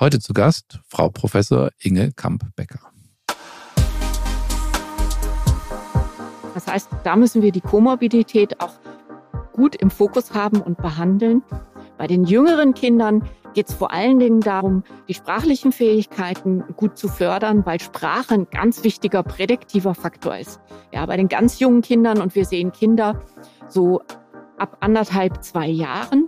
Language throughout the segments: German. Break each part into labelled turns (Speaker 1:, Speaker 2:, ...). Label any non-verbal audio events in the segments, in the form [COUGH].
Speaker 1: Heute zu Gast Frau Professor Inge Kamp-Becker.
Speaker 2: Das heißt, da müssen wir die Komorbidität auch gut im Fokus haben und behandeln. Bei den jüngeren Kindern geht es vor allen Dingen darum, die sprachlichen Fähigkeiten gut zu fördern, weil Sprache ein ganz wichtiger prädiktiver Faktor ist. Ja, bei den ganz jungen Kindern und wir sehen Kinder so ab anderthalb, zwei Jahren.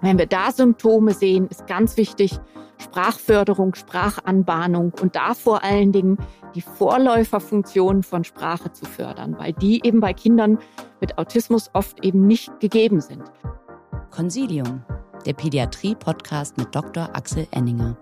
Speaker 2: Wenn wir da Symptome sehen, ist ganz wichtig, Sprachförderung, Sprachanbahnung und da vor allen Dingen die Vorläuferfunktion von Sprache zu fördern, weil die eben bei Kindern mit Autismus oft eben nicht gegeben sind.
Speaker 3: Consilium, der Pädiatrie-Podcast mit Dr. Axel Enninger.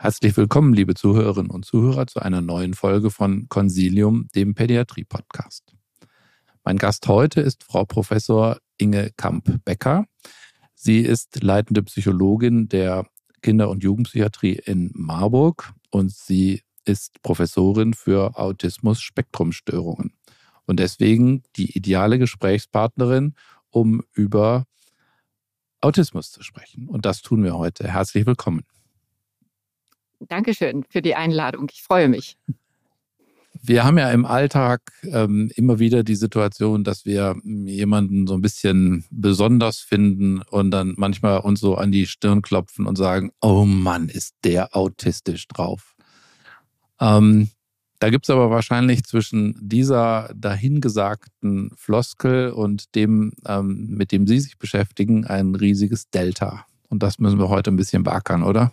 Speaker 1: Herzlich willkommen, liebe Zuhörerinnen und Zuhörer, zu einer neuen Folge von Consilium, dem Pädiatrie-Podcast. Mein Gast heute ist Frau Professor Inge Kamp-Becker. Sie ist leitende Psychologin der Kinder- und Jugendpsychiatrie in Marburg und sie ist Professorin für Autismus-Spektrumstörungen und deswegen die ideale Gesprächspartnerin, um über Autismus zu sprechen. Und das tun wir heute. Herzlich willkommen.
Speaker 2: Dankeschön für die Einladung. Ich freue mich.
Speaker 1: Wir haben ja im Alltag ähm, immer wieder die Situation, dass wir jemanden so ein bisschen besonders finden und dann manchmal uns so an die Stirn klopfen und sagen, oh Mann, ist der autistisch drauf. Ähm, da gibt es aber wahrscheinlich zwischen dieser dahingesagten Floskel und dem, ähm, mit dem Sie sich beschäftigen, ein riesiges Delta. Und das müssen wir heute ein bisschen beackern, oder?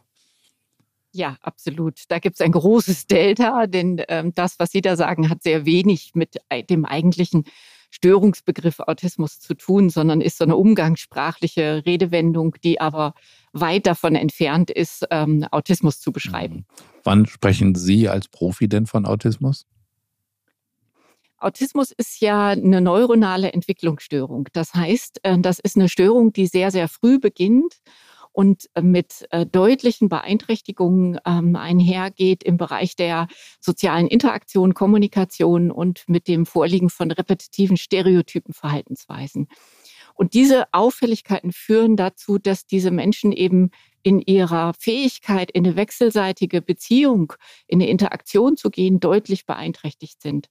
Speaker 2: Ja, absolut. Da gibt es ein großes [LAUGHS] Delta, denn ähm, das, was Sie da sagen, hat sehr wenig mit dem eigentlichen Störungsbegriff Autismus zu tun, sondern ist so eine umgangssprachliche Redewendung, die aber weit davon entfernt ist, ähm, Autismus zu beschreiben. Mhm.
Speaker 1: Wann sprechen Sie als Profi denn von Autismus?
Speaker 2: Autismus ist ja eine neuronale Entwicklungsstörung. Das heißt, äh, das ist eine Störung, die sehr, sehr früh beginnt und äh, mit äh, deutlichen Beeinträchtigungen ähm, einhergeht im Bereich der sozialen Interaktion, Kommunikation und mit dem Vorliegen von repetitiven stereotypen Verhaltensweisen. Und diese Auffälligkeiten führen dazu, dass diese Menschen eben in ihrer Fähigkeit, in eine wechselseitige Beziehung, in eine Interaktion zu gehen, deutlich beeinträchtigt sind.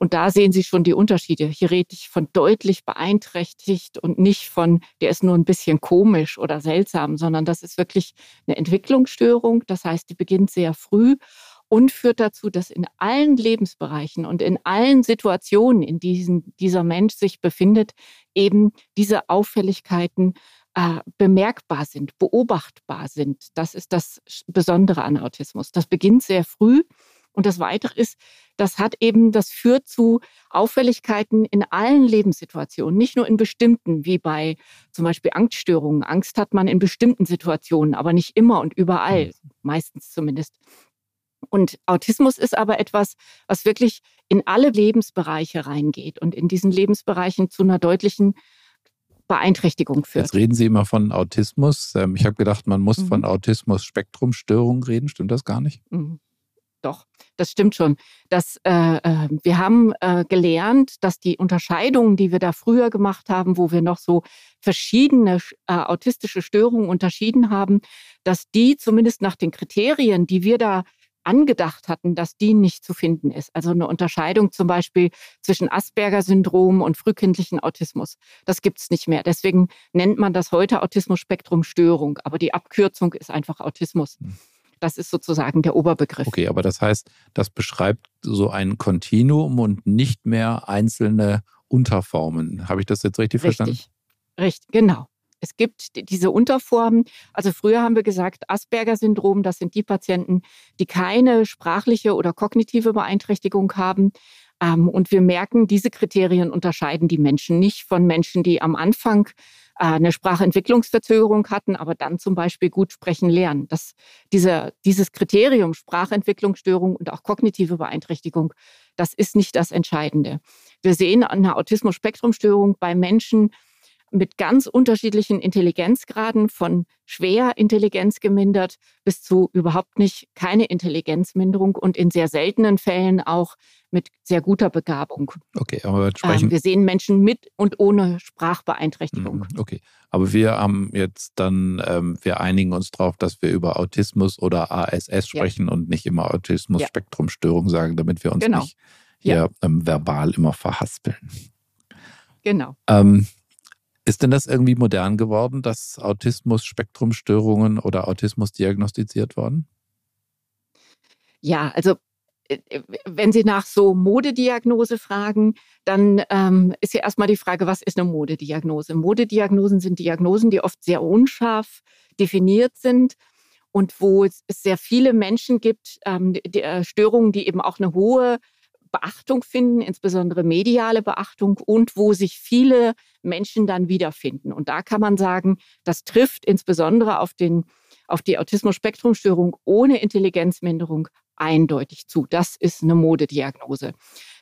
Speaker 2: Und da sehen Sie schon die Unterschiede. Hier rede ich von deutlich beeinträchtigt und nicht von, der ist nur ein bisschen komisch oder seltsam, sondern das ist wirklich eine Entwicklungsstörung. Das heißt, die beginnt sehr früh und führt dazu, dass in allen Lebensbereichen und in allen Situationen, in denen dieser Mensch sich befindet, eben diese Auffälligkeiten äh, bemerkbar sind, beobachtbar sind. Das ist das Besondere an Autismus. Das beginnt sehr früh und das Weitere ist, das hat eben, das führt zu Auffälligkeiten in allen Lebenssituationen, nicht nur in bestimmten, wie bei zum Beispiel Angststörungen. Angst hat man in bestimmten Situationen, aber nicht immer und überall, mhm. meistens zumindest. Und Autismus ist aber etwas, was wirklich in alle Lebensbereiche reingeht und in diesen Lebensbereichen zu einer deutlichen Beeinträchtigung führt.
Speaker 1: Jetzt reden Sie immer von Autismus. Ähm, ich habe gedacht, man muss mhm. von Autismus-Spektrumstörung reden. Stimmt das gar nicht?
Speaker 2: Mhm. Doch, das stimmt schon. Das, äh, äh, wir haben äh, gelernt, dass die Unterscheidungen, die wir da früher gemacht haben, wo wir noch so verschiedene äh, autistische Störungen unterschieden haben, dass die zumindest nach den Kriterien, die wir da angedacht hatten, dass die nicht zu finden ist. Also eine Unterscheidung zum Beispiel zwischen Asperger-Syndrom und frühkindlichen Autismus. Das gibt es nicht mehr. Deswegen nennt man das heute Autismus-Spektrum-Störung. Aber die Abkürzung ist einfach Autismus. Das ist sozusagen der Oberbegriff.
Speaker 1: Okay, aber das heißt, das beschreibt so ein Kontinuum und nicht mehr einzelne Unterformen. Habe ich das jetzt richtig, richtig. verstanden?
Speaker 2: Richtig, genau. Es gibt diese Unterformen. Also früher haben wir gesagt, Asperger-Syndrom, das sind die Patienten, die keine sprachliche oder kognitive Beeinträchtigung haben. Ähm, und wir merken, diese Kriterien unterscheiden die Menschen nicht von Menschen, die am Anfang eine Sprachentwicklungsverzögerung hatten, aber dann zum Beispiel gut sprechen lernen. Das, diese, dieses Kriterium Sprachentwicklungsstörung und auch kognitive Beeinträchtigung, das ist nicht das Entscheidende. Wir sehen eine Autismus-Spektrum-Störung bei Menschen, mit ganz unterschiedlichen Intelligenzgraden von schwer Intelligenz gemindert bis zu überhaupt nicht keine Intelligenzminderung und in sehr seltenen Fällen auch mit sehr guter Begabung.
Speaker 1: Okay, aber wir sprechen. Ähm,
Speaker 2: wir sehen Menschen mit und ohne Sprachbeeinträchtigung. Mhm,
Speaker 1: okay, aber wir haben jetzt dann, ähm, wir einigen uns darauf, dass wir über Autismus oder ASS sprechen ja. und nicht immer Autismus-Spektrumstörung sagen, damit wir uns genau. nicht hier ja. ähm, verbal immer verhaspeln.
Speaker 2: Genau.
Speaker 1: Ähm, ist denn das irgendwie modern geworden, dass Autismus-Spektrumstörungen oder Autismus diagnostiziert worden?
Speaker 2: Ja, also äh, äh, wenn Sie nach so Modediagnose fragen, dann ähm, ist ja erstmal die Frage, was ist eine Modediagnose? Modediagnosen sind Diagnosen, die oft sehr unscharf definiert sind und wo es sehr viele Menschen gibt, ähm, die, äh, Störungen, die eben auch eine hohe Beachtung finden, insbesondere mediale Beachtung und wo sich viele Menschen dann wiederfinden. Und da kann man sagen, das trifft insbesondere auf, den, auf die Autismus-Spektrum-Störung ohne Intelligenzminderung eindeutig zu. Das ist eine Modediagnose.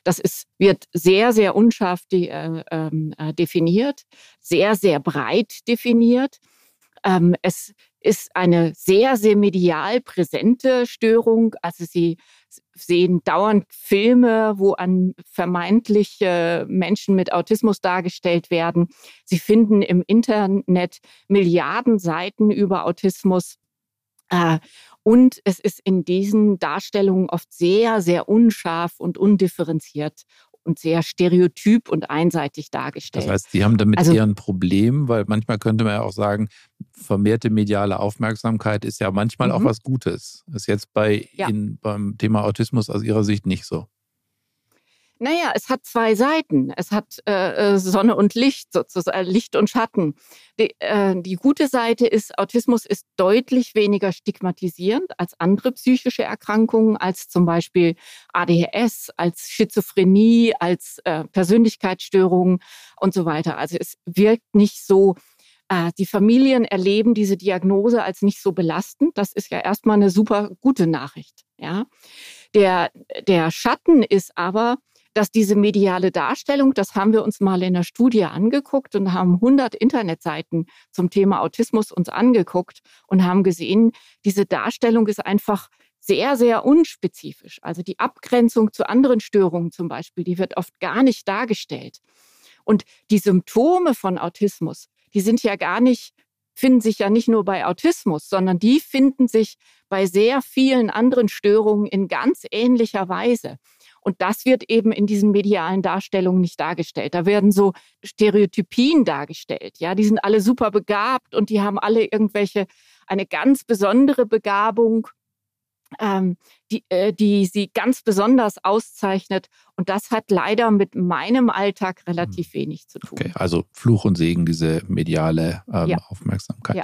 Speaker 2: Das ist, wird sehr, sehr unscharf de, äh, ähm, äh, definiert, sehr, sehr breit definiert. Ähm, es ist eine sehr, sehr medial präsente Störung. Also sie sehen dauernd Filme, wo an vermeintliche Menschen mit Autismus dargestellt werden. Sie finden im Internet Milliarden Seiten über Autismus. Äh, und es ist in diesen Darstellungen oft sehr, sehr unscharf und undifferenziert und sehr stereotyp und einseitig dargestellt.
Speaker 1: Das heißt, Sie haben damit also, eher ein Problem, weil manchmal könnte man ja auch sagen, vermehrte mediale Aufmerksamkeit ist ja manchmal auch mhm. was Gutes. Ist jetzt bei ja. Ihnen beim Thema Autismus aus Ihrer Sicht nicht so.
Speaker 2: Naja, es hat zwei Seiten. Es hat äh, äh, Sonne und Licht, sozusagen Licht und Schatten. Die, äh, die gute Seite ist, Autismus ist deutlich weniger stigmatisierend als andere psychische Erkrankungen, als zum Beispiel ADHS, als Schizophrenie, als äh, Persönlichkeitsstörungen und so weiter. Also es wirkt nicht so äh, die Familien erleben diese Diagnose als nicht so belastend. Das ist ja erstmal eine super gute Nachricht. Ja. Der, der Schatten ist aber, dass diese mediale Darstellung, das haben wir uns mal in der Studie angeguckt und haben 100 Internetseiten zum Thema Autismus uns angeguckt und haben gesehen, diese Darstellung ist einfach sehr, sehr unspezifisch. Also die Abgrenzung zu anderen Störungen zum Beispiel, die wird oft gar nicht dargestellt. Und die Symptome von Autismus, die sind ja gar nicht, finden sich ja nicht nur bei Autismus, sondern die finden sich bei sehr vielen anderen Störungen in ganz ähnlicher Weise. Und das wird eben in diesen medialen Darstellungen nicht dargestellt. Da werden so Stereotypien dargestellt. Ja, die sind alle super begabt und die haben alle irgendwelche, eine ganz besondere Begabung, ähm, die, äh, die sie ganz besonders auszeichnet. Und das hat leider mit meinem Alltag relativ hm. wenig zu tun.
Speaker 1: Okay, also Fluch und Segen, diese mediale ähm, ja. Aufmerksamkeit. Ja.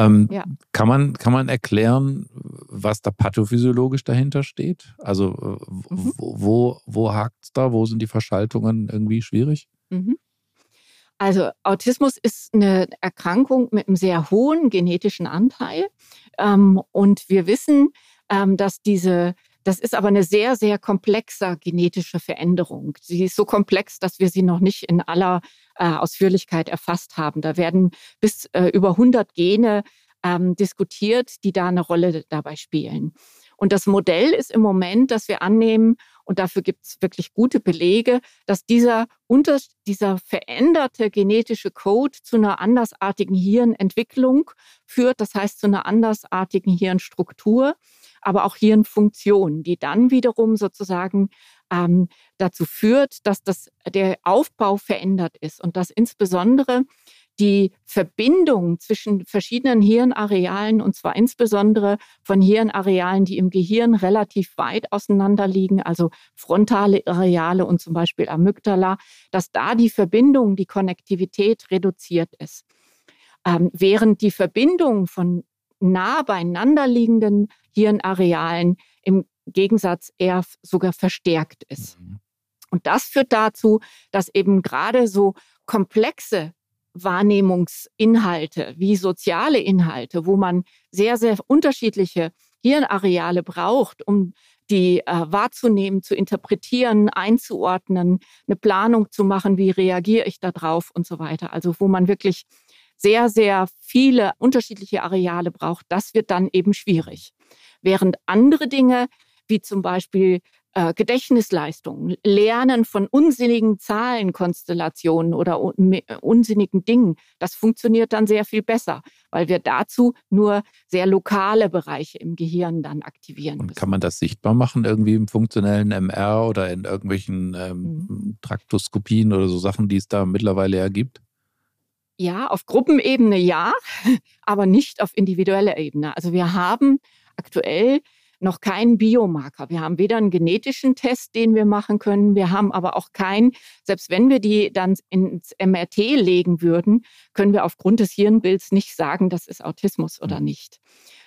Speaker 1: Ähm, ja. kann, man, kann man erklären, was da pathophysiologisch dahinter steht? Also äh, mhm. wo, wo, wo hakt es da? Wo sind die Verschaltungen irgendwie schwierig? Mhm.
Speaker 2: Also Autismus ist eine Erkrankung mit einem sehr hohen genetischen Anteil. Ähm, und wir wissen, ähm, dass diese das ist aber eine sehr, sehr komplexe genetische Veränderung. Sie ist so komplex, dass wir sie noch nicht in aller äh, Ausführlichkeit erfasst haben. Da werden bis äh, über 100 Gene ähm, diskutiert, die da eine Rolle dabei spielen. Und das Modell ist im Moment, dass wir annehmen, und dafür gibt es wirklich gute Belege, dass dieser, unter, dieser veränderte genetische Code zu einer andersartigen Hirnentwicklung führt, das heißt zu einer andersartigen Hirnstruktur aber auch Hirnfunktionen, die dann wiederum sozusagen ähm, dazu führt, dass das, der Aufbau verändert ist. Und dass insbesondere die Verbindung zwischen verschiedenen Hirnarealen, und zwar insbesondere von Hirnarealen, die im Gehirn relativ weit auseinander liegen, also frontale Areale und zum Beispiel Amygdala, dass da die Verbindung, die Konnektivität reduziert ist. Ähm, während die Verbindung von nah beieinander liegenden Hirnarealen im Gegensatz eher sogar verstärkt ist. Mhm. Und das führt dazu, dass eben gerade so komplexe Wahrnehmungsinhalte wie soziale Inhalte, wo man sehr, sehr unterschiedliche Hirnareale braucht, um die äh, wahrzunehmen, zu interpretieren, einzuordnen, eine Planung zu machen, wie reagiere ich da drauf und so weiter. Also wo man wirklich sehr, sehr viele unterschiedliche Areale braucht, das wird dann eben schwierig. Während andere Dinge, wie zum Beispiel äh, Gedächtnisleistungen, Lernen von unsinnigen Zahlenkonstellationen oder un unsinnigen Dingen, das funktioniert dann sehr viel besser, weil wir dazu nur sehr lokale Bereiche im Gehirn dann aktivieren.
Speaker 1: Und
Speaker 2: müssen.
Speaker 1: kann man das sichtbar machen, irgendwie im funktionellen MR oder in irgendwelchen ähm, mhm. Traktoskopien oder so Sachen, die es da mittlerweile ja gibt?
Speaker 2: Ja, auf Gruppenebene ja, [LAUGHS] aber nicht auf individueller Ebene. Also wir haben aktuell noch keinen Biomarker. Wir haben weder einen genetischen Test, den wir machen können, wir haben aber auch keinen, selbst wenn wir die dann ins MRT legen würden, können wir aufgrund des Hirnbilds nicht sagen, das ist Autismus oder hm. nicht.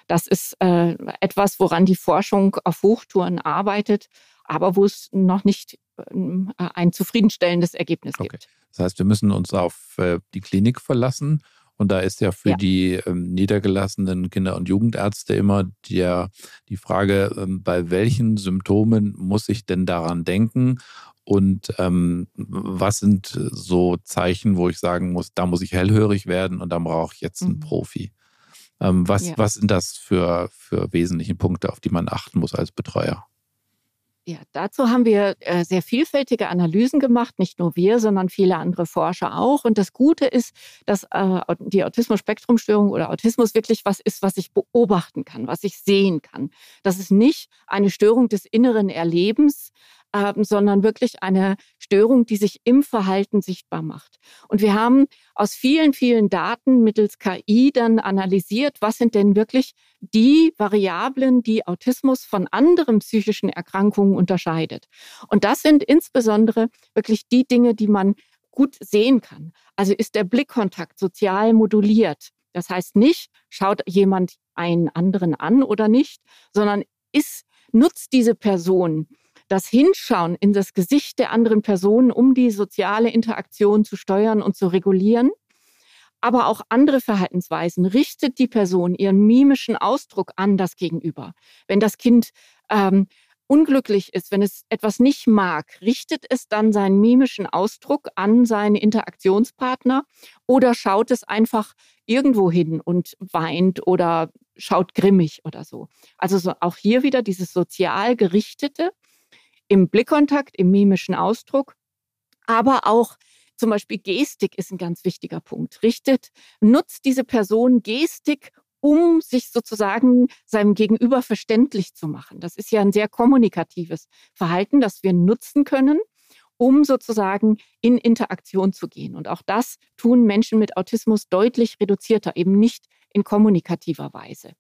Speaker 2: Das ist äh, etwas, woran die Forschung auf Hochtouren arbeitet, aber wo es noch nicht äh, ein zufriedenstellendes Ergebnis okay. gibt.
Speaker 1: Das heißt, wir müssen uns auf äh, die Klinik verlassen und da ist ja für ja. die ähm, niedergelassenen Kinder- und Jugendärzte immer der, die Frage, ähm, bei welchen Symptomen muss ich denn daran denken? Und ähm, was sind so Zeichen, wo ich sagen muss, da muss ich hellhörig werden und da brauche ich jetzt einen mhm. Profi? Ähm, was, ja. was sind das für, für wesentliche Punkte, auf die man achten muss als Betreuer?
Speaker 2: Ja, dazu haben wir äh, sehr vielfältige Analysen gemacht, nicht nur wir, sondern viele andere Forscher auch. Und das Gute ist, dass äh, die Autismus-Spektrum-Störung oder Autismus wirklich was ist, was ich beobachten kann, was ich sehen kann. Das ist nicht eine Störung des inneren Erlebens, ähm, sondern wirklich eine Störung, die sich im Verhalten sichtbar macht. Und wir haben aus vielen, vielen Daten mittels KI dann analysiert, was sind denn wirklich die Variablen, die Autismus von anderen psychischen Erkrankungen unterscheidet. Und das sind insbesondere wirklich die Dinge, die man gut sehen kann. Also ist der Blickkontakt sozial moduliert. Das heißt nicht, schaut jemand einen anderen an oder nicht, sondern ist, nutzt diese Person das Hinschauen in das Gesicht der anderen Person, um die soziale Interaktion zu steuern und zu regulieren. Aber auch andere Verhaltensweisen richtet die Person ihren mimischen Ausdruck an das Gegenüber. Wenn das Kind ähm, unglücklich ist, wenn es etwas nicht mag, richtet es dann seinen mimischen Ausdruck an seinen Interaktionspartner oder schaut es einfach irgendwo hin und weint oder schaut grimmig oder so. Also so auch hier wieder dieses sozial gerichtete im Blickkontakt, im mimischen Ausdruck, aber auch zum Beispiel Gestik ist ein ganz wichtiger Punkt. Richtet, nutzt diese Person Gestik, um sich sozusagen seinem Gegenüber verständlich zu machen. Das ist ja ein sehr kommunikatives Verhalten, das wir nutzen können, um sozusagen in Interaktion zu gehen. Und auch das tun Menschen mit Autismus deutlich reduzierter, eben nicht in kommunikativer Weise.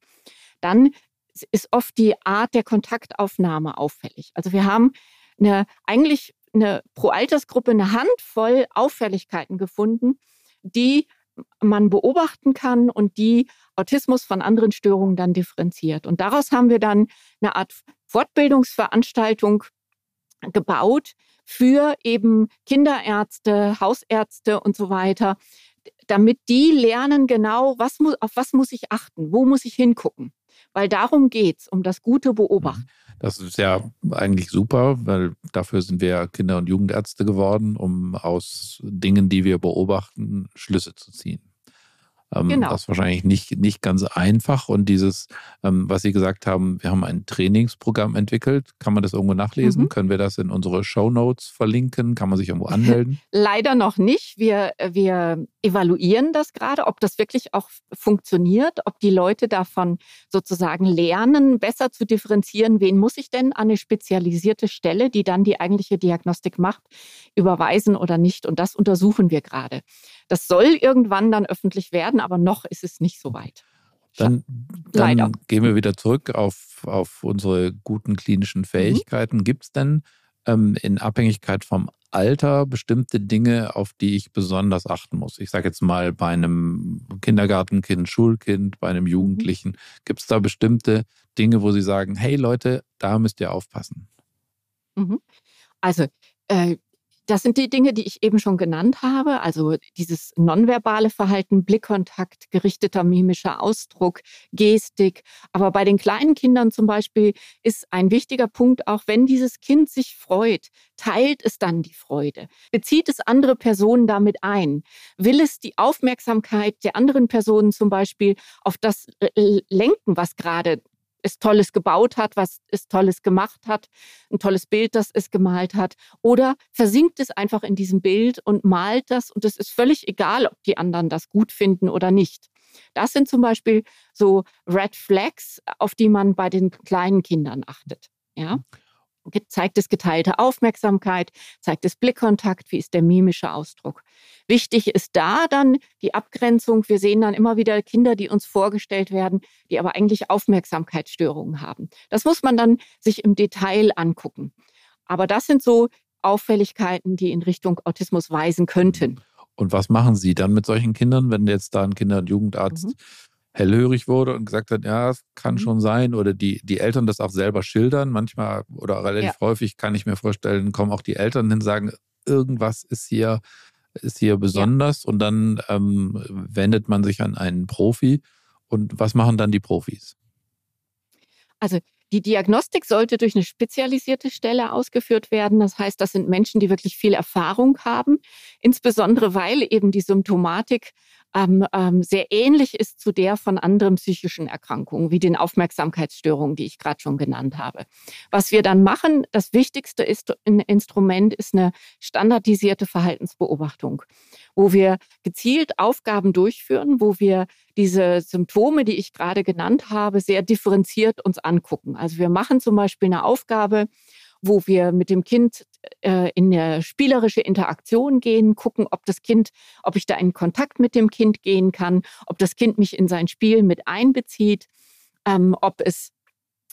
Speaker 2: Dann ist oft die Art der Kontaktaufnahme auffällig. Also wir haben eine, eigentlich eine pro Altersgruppe eine Handvoll Auffälligkeiten gefunden, die man beobachten kann und die Autismus von anderen Störungen dann differenziert. Und daraus haben wir dann eine Art Fortbildungsveranstaltung gebaut für eben Kinderärzte, Hausärzte und so weiter, damit die lernen genau, was muss, auf was muss ich achten, wo muss ich hingucken. Weil darum geht es, um das gute Beobachten.
Speaker 1: Mhm. Das ist ja eigentlich super, weil dafür sind wir Kinder- und Jugendärzte geworden, um aus Dingen, die wir beobachten, Schlüsse zu ziehen. Ähm, genau. Das ist wahrscheinlich nicht, nicht ganz einfach. Und dieses, ähm, was Sie gesagt haben, wir haben ein Trainingsprogramm entwickelt. Kann man das irgendwo nachlesen? Mhm. Können wir das in unsere Show Notes verlinken? Kann man sich irgendwo anmelden? [LAUGHS]
Speaker 2: Leider noch nicht. Wir, wir evaluieren das gerade, ob das wirklich auch funktioniert, ob die Leute davon sozusagen lernen, besser zu differenzieren, wen muss ich denn an eine spezialisierte Stelle, die dann die eigentliche Diagnostik macht, überweisen oder nicht. Und das untersuchen wir gerade. Das soll irgendwann dann öffentlich werden, aber noch ist es nicht so weit.
Speaker 1: Dann, dann gehen wir wieder zurück auf, auf unsere guten klinischen mhm. Fähigkeiten. Mhm. Gibt es denn ähm, in Abhängigkeit vom Alter bestimmte Dinge, auf die ich besonders achten muss? Ich sage jetzt mal bei einem Kindergartenkind, Schulkind, bei einem mhm. Jugendlichen. Mhm. Gibt es da bestimmte Dinge, wo Sie sagen, hey Leute, da müsst ihr aufpassen?
Speaker 2: Mhm. Also äh, Das sind die Dinge, die ich eben schon genannt habe. Also dieses nonverbale Verhalten, Blickkontakt, gerichteter mimischer Ausdruck, Gestik. Aber bei den kleinen Kindern zum Beispiel ist ein wichtiger Punkt auch, wenn dieses Kind sich freut, teilt es dann die Freude, bezieht es andere Personen damit ein, will es die Aufmerksamkeit der anderen Personen zum Beispiel auf das äh, lenken, was gerade es Tolles gebaut hat, was es Tolles gemacht hat, ein tolles Bild, das es gemalt hat. Oder versinkt es einfach in diesem Bild und malt das und es ist völlig egal, ob die anderen das gut finden oder nicht. Das sind zum Beispiel so Red Flags, auf die man bei den kleinen Kindern achtet. Ja zeigt es geteilte Aufmerksamkeit, zeigt es Blickkontakt, wie ist der mimische Ausdruck. Wichtig ist da dann die Abgrenzung. Wir sehen dann immer wieder Kinder, die uns vorgestellt werden, die aber eigentlich Aufmerksamkeitsstörungen haben. Das muss man dann sich im Detail angucken. Aber das sind so Auffälligkeiten, die in Richtung Autismus weisen könnten.
Speaker 1: Und was machen Sie dann mit solchen Kindern, wenn jetzt da ein Kinder- und Jugendarzt mhm hellhörig wurde und gesagt hat, ja, es kann mhm. schon sein, oder die, die Eltern das auch selber schildern. Manchmal oder relativ ja. häufig kann ich mir vorstellen, kommen auch die Eltern hin und sagen, irgendwas ist hier, ist hier besonders ja. und dann ähm, wendet man sich an einen Profi. Und was machen dann die Profis?
Speaker 2: Also die Diagnostik sollte durch eine spezialisierte Stelle ausgeführt werden. Das heißt, das sind Menschen, die wirklich viel Erfahrung haben, insbesondere weil eben die Symptomatik ähm, ähm, sehr ähnlich ist zu der von anderen psychischen Erkrankungen, wie den Aufmerksamkeitsstörungen, die ich gerade schon genannt habe. Was wir dann machen, das wichtigste ist, ein Instrument ist eine standardisierte Verhaltensbeobachtung, wo wir gezielt Aufgaben durchführen, wo wir diese Symptome, die ich gerade genannt habe, sehr differenziert uns angucken. Also wir machen zum Beispiel eine Aufgabe, wo wir mit dem Kind äh, in eine spielerische Interaktion gehen, gucken, ob das Kind, ob ich da in Kontakt mit dem Kind gehen kann, ob das Kind mich in sein Spiel mit einbezieht, ähm, ob es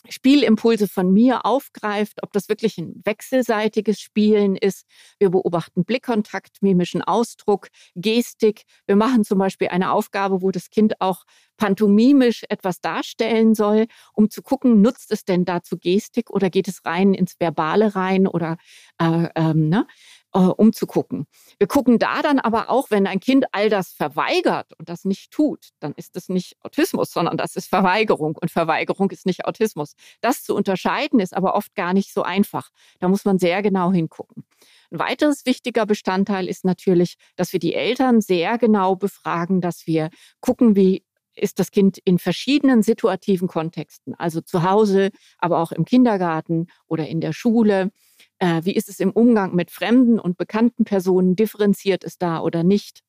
Speaker 2: Spielimpulse von mir aufgreift, ob das wirklich ein wechselseitiges Spielen ist. Wir beobachten Blickkontakt, mimischen Ausdruck, Gestik. Wir machen zum Beispiel eine Aufgabe, wo das Kind auch pantomimisch etwas darstellen soll, um zu gucken, nutzt es denn dazu Gestik oder geht es rein ins Verbale rein oder äh, ähm, ne? Äh, umzugucken. Wir gucken da dann aber auch, wenn ein Kind all das verweigert und das nicht tut, dann ist das nicht Autismus, sondern das ist Verweigerung und Verweigerung ist nicht Autismus. Das zu unterscheiden ist aber oft gar nicht so einfach. Da muss man sehr genau hingucken. Ein weiteres wichtiger Bestandteil ist natürlich, dass wir die Eltern sehr genau befragen, dass wir gucken, wie ist das Kind in verschiedenen situativen Kontexten, also zu Hause, aber auch im Kindergarten oder in der Schule, äh, wie ist es im Umgang mit fremden und bekannten Personen? Differenziert es da oder nicht?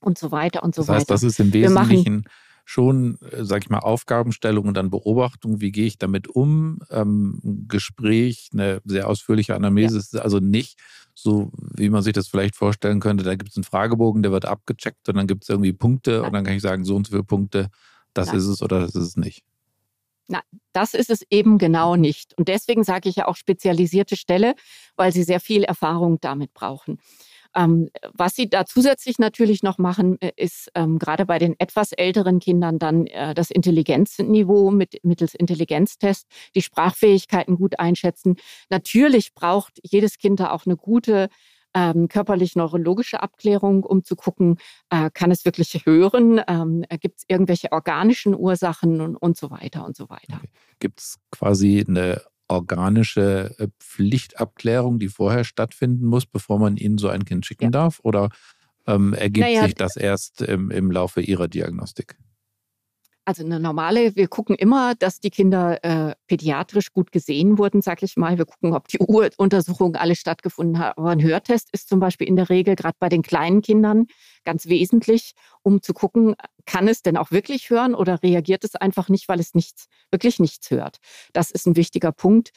Speaker 2: Und so weiter und so
Speaker 1: das heißt,
Speaker 2: weiter.
Speaker 1: Das ist im Wesentlichen schon, äh, sag ich mal, Aufgabenstellung und dann Beobachtung. Wie gehe ich damit um? Ähm, Gespräch, eine sehr ausführliche Anamnese. Ja. ist also nicht so, wie man sich das vielleicht vorstellen könnte. Da gibt es einen Fragebogen, der wird abgecheckt und dann gibt es irgendwie Punkte ja. und dann kann ich sagen, so und so viele Punkte, das ja. ist es oder das ist es nicht.
Speaker 2: Na, das ist es eben genau nicht. Und deswegen sage ich ja auch spezialisierte Stelle, weil sie sehr viel Erfahrung damit brauchen. Ähm, was sie da zusätzlich natürlich noch machen, äh, ist ähm, gerade bei den etwas älteren Kindern dann äh, das Intelligenzniveau mit, mittels Intelligenztest, die Sprachfähigkeiten gut einschätzen. Natürlich braucht jedes Kind da auch eine gute ähm, körperlich-neurologische Abklärung, um zu gucken, äh, kann es wirklich hören, ähm, gibt es irgendwelche organischen Ursachen und, und so weiter und so weiter. Okay.
Speaker 1: Gibt es quasi eine organische äh, Pflichtabklärung, die vorher stattfinden muss, bevor man ihnen so ein Kind schicken ja. darf? Oder ähm, ergibt naja, sich das erst im, im Laufe Ihrer Diagnostik?
Speaker 2: Also eine normale, wir gucken immer, dass die Kinder äh, pädiatrisch gut gesehen wurden, sag ich mal. Wir gucken, ob die [LAUGHS] Uruntersuchungen alle stattgefunden haben. Aber ein Hörtest ist zum Beispiel in der Regel gerade bei den kleinen Kindern ganz wesentlich, um zu gucken, kann es denn auch wirklich hören oder reagiert es einfach nicht, weil es nichts, wirklich nichts hört. Das ist ein wichtiger Punkt.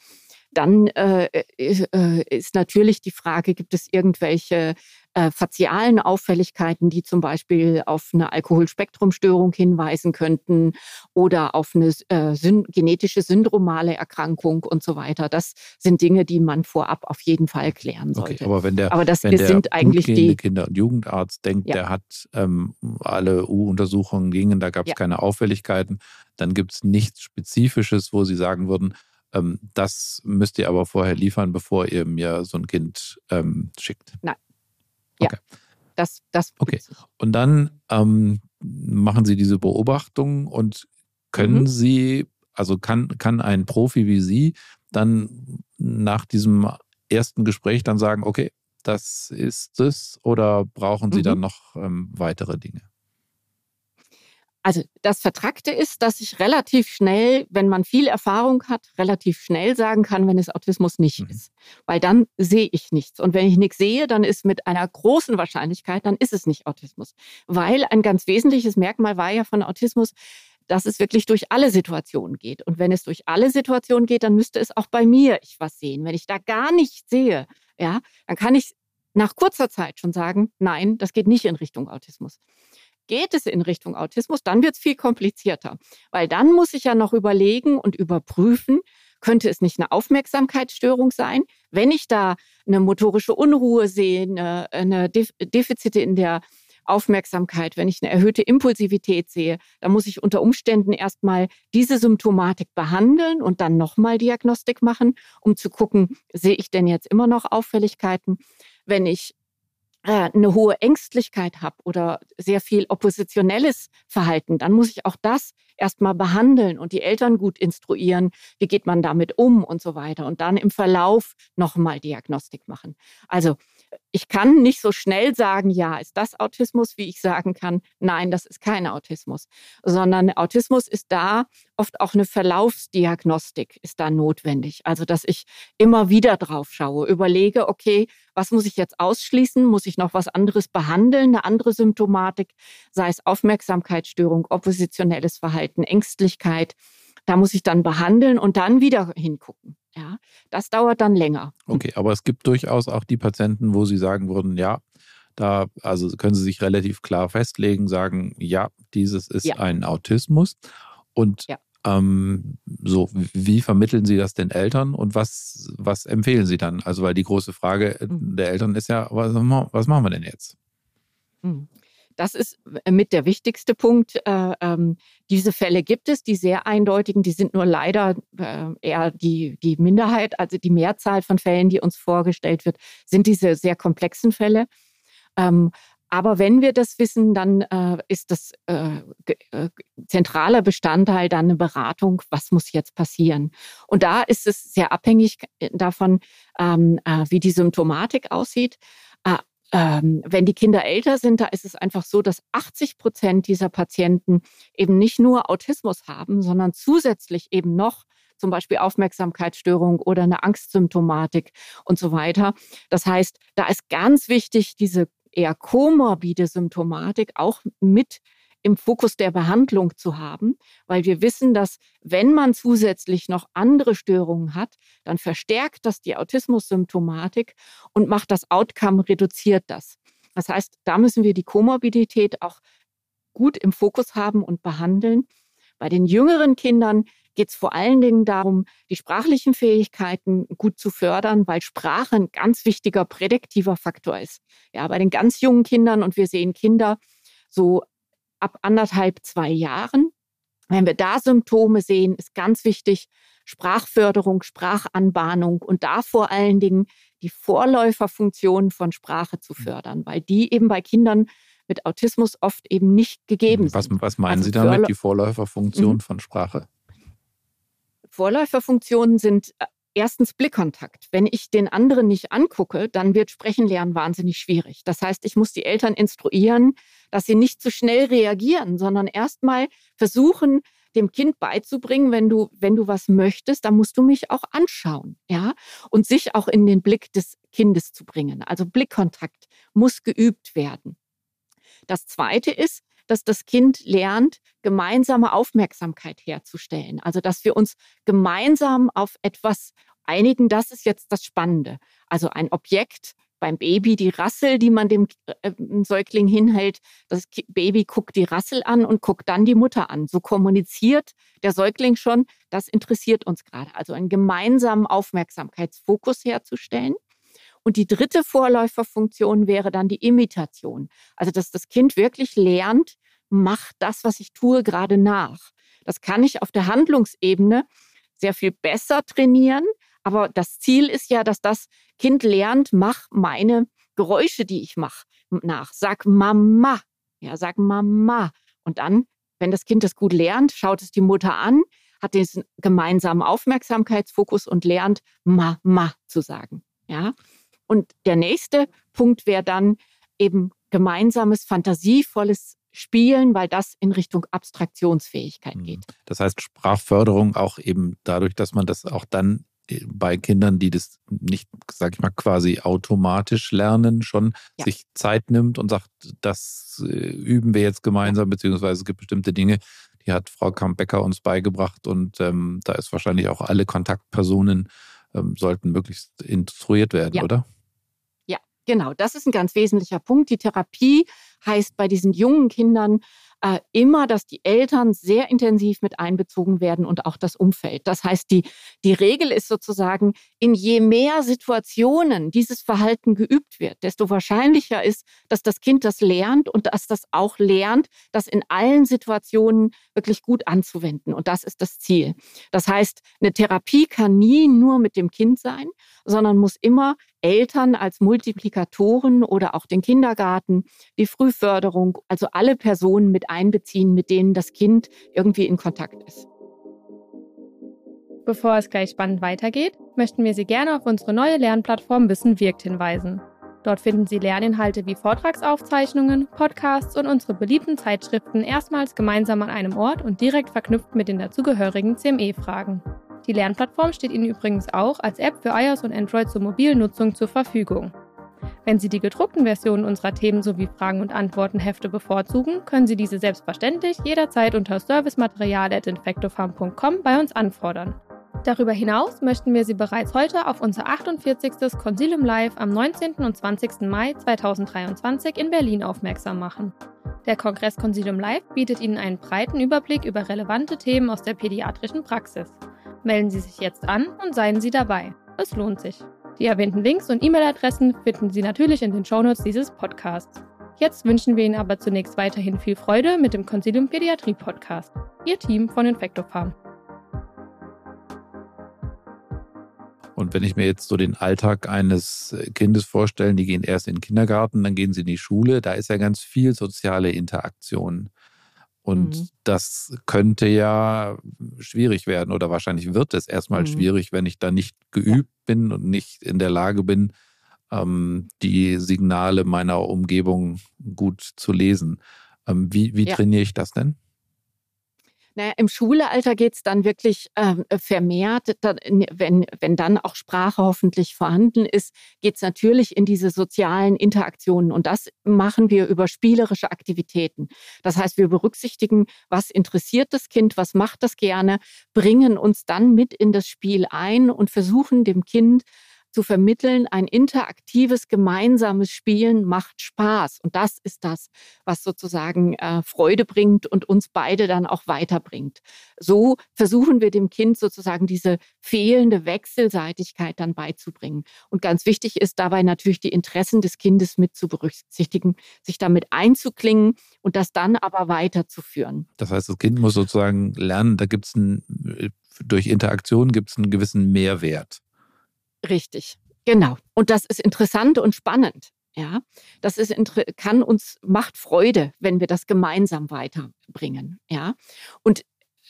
Speaker 2: Dann äh, äh, ist natürlich die Frage, gibt es irgendwelche äh, fazialen Auffälligkeiten, die zum Beispiel auf eine Alkoholspektrumstörung hinweisen könnten oder auf eine äh, syn genetische syndromale Erkrankung und so weiter. Das sind Dinge, die man vorab auf jeden Fall klären sollte. Okay,
Speaker 1: aber wenn der, aber das, wenn der sind eigentlich die Kinder- und Jugendarzt denkt, ja. der hat ähm, alle U-Untersuchungen gingen, da gab es ja. keine Auffälligkeiten, dann gibt es nichts Spezifisches, wo Sie sagen würden, ähm, das müsst ihr aber vorher liefern, bevor ihr mir so ein Kind ähm, schickt.
Speaker 2: Nein. Okay. Ja. Das, das
Speaker 1: okay. Und dann ähm, machen Sie diese Beobachtung und können mhm. Sie, also kann, kann ein Profi wie Sie dann nach diesem ersten Gespräch dann sagen, okay, das ist es oder brauchen Sie mhm. dann noch ähm, weitere Dinge?
Speaker 2: Also das Vertrackte ist, dass ich relativ schnell, wenn man viel Erfahrung hat, relativ schnell sagen kann, wenn es Autismus nicht mhm. ist. Weil dann sehe ich nichts. Und wenn ich nichts sehe, dann ist mit einer großen Wahrscheinlichkeit, dann ist es nicht Autismus. Weil ein ganz wesentliches Merkmal war ja von Autismus, dass es wirklich durch alle Situationen geht. Und wenn es durch alle Situationen geht, dann müsste es auch bei mir ich was sehen. Wenn ich da gar nichts sehe, ja, dann kann ich nach kurzer Zeit schon sagen, nein, das geht nicht in Richtung Autismus. Geht es in Richtung Autismus, dann wird es viel komplizierter, weil dann muss ich ja noch überlegen und überprüfen, könnte es nicht eine Aufmerksamkeitsstörung sein? Wenn ich da eine motorische Unruhe sehe, eine, eine Defizite in der Aufmerksamkeit, wenn ich eine erhöhte Impulsivität sehe, dann muss ich unter Umständen erstmal diese Symptomatik behandeln und dann nochmal Diagnostik machen, um zu gucken, sehe ich denn jetzt immer noch Auffälligkeiten? Wenn ich eine hohe Ängstlichkeit habe oder sehr viel oppositionelles Verhalten, dann muss ich auch das erstmal behandeln und die Eltern gut instruieren, wie geht man damit um und so weiter und dann im Verlauf nochmal Diagnostik machen. Also ich kann nicht so schnell sagen, ja, ist das Autismus, wie ich sagen kann, nein, das ist kein Autismus, sondern Autismus ist da oft auch eine Verlaufsdiagnostik ist da notwendig. Also, dass ich immer wieder drauf schaue, überlege, okay, was muss ich jetzt ausschließen? Muss ich noch was anderes behandeln, eine andere Symptomatik, sei es Aufmerksamkeitsstörung, oppositionelles Verhalten, Ängstlichkeit. Da muss ich dann behandeln und dann wieder hingucken. Ja, das dauert dann länger.
Speaker 1: Okay, aber es gibt durchaus auch die Patienten, wo Sie sagen würden, ja, da also können Sie sich relativ klar festlegen, sagen, ja, dieses ist ja. ein Autismus. Und ja. ähm, so, wie vermitteln Sie das den Eltern und was, was empfehlen Sie dann? Also, weil die große Frage mhm. der Eltern ist ja, was, was machen wir denn jetzt?
Speaker 2: Mhm. Das ist äh, mit der wichtigste Punkt. Äh, ähm, diese Fälle gibt es, die sehr eindeutigen, die sind nur leider äh, eher die, die Minderheit, also die Mehrzahl von Fällen, die uns vorgestellt wird, sind diese sehr komplexen Fälle. Ähm, aber wenn wir das wissen, dann äh, ist das äh, äh, zentraler Bestandteil dann eine Beratung, was muss jetzt passieren. Und da ist es sehr abhängig davon, ähm, äh, wie die Symptomatik aussieht. Äh, ähm, wenn die Kinder älter sind, da ist es einfach so, dass 80 Prozent dieser Patienten eben nicht nur Autismus haben, sondern zusätzlich eben noch zum Beispiel Aufmerksamkeitsstörung oder eine Angstsymptomatik und so weiter. Das heißt, da ist ganz wichtig, diese eher komorbide Symptomatik auch mit im Fokus der Behandlung zu haben, weil wir wissen, dass wenn man zusätzlich noch andere Störungen hat, dann verstärkt das die Autismus-Symptomatik und macht das Outcome, reduziert das. Das heißt, da müssen wir die Komorbidität auch gut im Fokus haben und behandeln. Bei den jüngeren Kindern geht es vor allen Dingen darum, die sprachlichen Fähigkeiten gut zu fördern, weil Sprache ein ganz wichtiger prädiktiver Faktor ist. Ja, bei den ganz jungen Kindern und wir sehen Kinder so ab anderthalb, zwei Jahren. Wenn wir da Symptome sehen, ist ganz wichtig Sprachförderung, Sprachanbahnung und da vor allen Dingen die Vorläuferfunktion von Sprache zu mhm. fördern, weil die eben bei Kindern mit Autismus oft eben nicht gegeben
Speaker 1: was,
Speaker 2: sind.
Speaker 1: Was meinen also Sie damit, Vorläu die Vorläuferfunktion mhm. von Sprache?
Speaker 2: Vorläuferfunktionen sind äh, erstens Blickkontakt. Wenn ich den anderen nicht angucke, dann wird Sprechen lernen wahnsinnig schwierig. Das heißt, ich muss die Eltern instruieren, dass sie nicht zu schnell reagieren, sondern erstmal versuchen, dem Kind beizubringen, wenn du, wenn du was möchtest, dann musst du mich auch anschauen, ja, und sich auch in den Blick des Kindes zu bringen. Also Blickkontakt muss geübt werden. Das zweite ist, dass das Kind lernt, gemeinsame Aufmerksamkeit herzustellen. Also, dass wir uns gemeinsam auf etwas einigen, das ist jetzt das Spannende. Also ein Objekt beim Baby, die Rassel, die man dem äh, Säugling hinhält. Das Baby guckt die Rassel an und guckt dann die Mutter an. So kommuniziert der Säugling schon, das interessiert uns gerade. Also einen gemeinsamen Aufmerksamkeitsfokus herzustellen. Und die dritte Vorläuferfunktion wäre dann die Imitation. Also, dass das Kind wirklich lernt, mach das, was ich tue, gerade nach. Das kann ich auf der Handlungsebene sehr viel besser trainieren. Aber das Ziel ist ja, dass das Kind lernt, mach meine Geräusche, die ich mache, nach. Sag Mama. Ja, sag Mama. Und dann, wenn das Kind das gut lernt, schaut es die Mutter an, hat diesen gemeinsamen Aufmerksamkeitsfokus und lernt Mama zu sagen. Ja. Und der nächste Punkt wäre dann eben gemeinsames, fantasievolles Spielen, weil das in Richtung Abstraktionsfähigkeit mhm. geht.
Speaker 1: Das heißt, Sprachförderung auch eben dadurch, dass man das auch dann äh, bei Kindern, die das nicht, sag ich mal, quasi automatisch lernen, schon ja. sich Zeit nimmt und sagt, das äh, üben wir jetzt gemeinsam, beziehungsweise es gibt bestimmte Dinge, die hat Frau Kamp-Becker uns beigebracht und ähm, da ist wahrscheinlich auch alle Kontaktpersonen ähm, sollten möglichst instruiert werden,
Speaker 2: ja.
Speaker 1: oder?
Speaker 2: Genau. Das ist ein ganz wesentlicher Punkt. Die Therapie heißt bei diesen jungen Kindern äh, immer, dass die Eltern sehr intensiv mit einbezogen werden und auch das Umfeld. Das heißt, die, die Regel ist sozusagen, in je mehr Situationen dieses Verhalten geübt wird, desto wahrscheinlicher ist, dass das Kind das lernt und dass das auch lernt, das in allen Situationen wirklich gut anzuwenden. Und das ist das Ziel. Das heißt, eine Therapie kann nie nur mit dem Kind sein, sondern muss immer Eltern als Multiplikatoren oder auch den Kindergarten, die Frühförderung, also alle Personen mit einbeziehen, mit denen das Kind irgendwie in Kontakt ist.
Speaker 4: Bevor es gleich spannend weitergeht, möchten wir Sie gerne auf unsere neue Lernplattform Wissen wirkt hinweisen. Dort finden Sie Lerninhalte wie Vortragsaufzeichnungen, Podcasts und unsere beliebten Zeitschriften erstmals gemeinsam an einem Ort und direkt verknüpft mit den dazugehörigen CME-Fragen. Die Lernplattform steht Ihnen übrigens auch als App für iOS und Android zur Mobilnutzung zur Verfügung. Wenn Sie die gedruckten Versionen unserer Themen sowie Fragen- und Antwortenhefte bevorzugen, können Sie diese selbstverständlich jederzeit unter servicematerial.infectofarm.com bei uns anfordern. Darüber hinaus möchten wir Sie bereits heute auf unser 48. Consilium Live am 19. und 20. Mai 2023 in Berlin aufmerksam machen. Der Kongress Consilium Live bietet Ihnen einen breiten Überblick über relevante Themen aus der pädiatrischen Praxis. Melden Sie sich jetzt an und seien Sie dabei. Es lohnt sich. Die erwähnten Links und E-Mail-Adressen finden Sie natürlich in den Shownotes dieses Podcasts. Jetzt wünschen wir Ihnen aber zunächst weiterhin viel Freude mit dem Consilium Pädiatrie Podcast. Ihr Team von Infectofarm.
Speaker 1: Und wenn ich mir jetzt so den Alltag eines Kindes vorstelle, die gehen erst in den Kindergarten, dann gehen sie in die Schule, da ist ja ganz viel soziale Interaktion. Und mhm. das könnte ja schwierig werden oder wahrscheinlich wird es erstmal mhm. schwierig, wenn ich da nicht geübt ja. bin und nicht in der Lage bin, ähm, die Signale meiner Umgebung gut zu lesen. Ähm, wie wie ja. trainiere ich das denn?
Speaker 2: Naja, im Schulalter geht es dann wirklich ähm, vermehrt, da, wenn, wenn dann auch Sprache hoffentlich vorhanden ist, geht es natürlich in diese sozialen Interaktionen. Und das machen wir über spielerische Aktivitäten. Das heißt, wir berücksichtigen, was interessiert das Kind, was macht das gerne, bringen uns dann mit in das Spiel ein und versuchen dem Kind zu vermitteln, ein interaktives, gemeinsames Spielen macht Spaß. Und das ist das, was sozusagen äh, Freude bringt und uns beide dann auch weiterbringt. So versuchen wir dem Kind sozusagen diese fehlende Wechselseitigkeit dann beizubringen. Und ganz wichtig ist dabei natürlich die Interessen des Kindes mit zu berücksichtigen, sich damit einzuklingen und das dann aber weiterzuführen.
Speaker 1: Das heißt, das Kind muss sozusagen lernen, da gibt es durch Interaktion gibt es einen gewissen Mehrwert.
Speaker 2: Richtig, genau. Und das ist interessant und spannend. Ja, das ist kann uns macht Freude, wenn wir das gemeinsam weiterbringen. Ja, und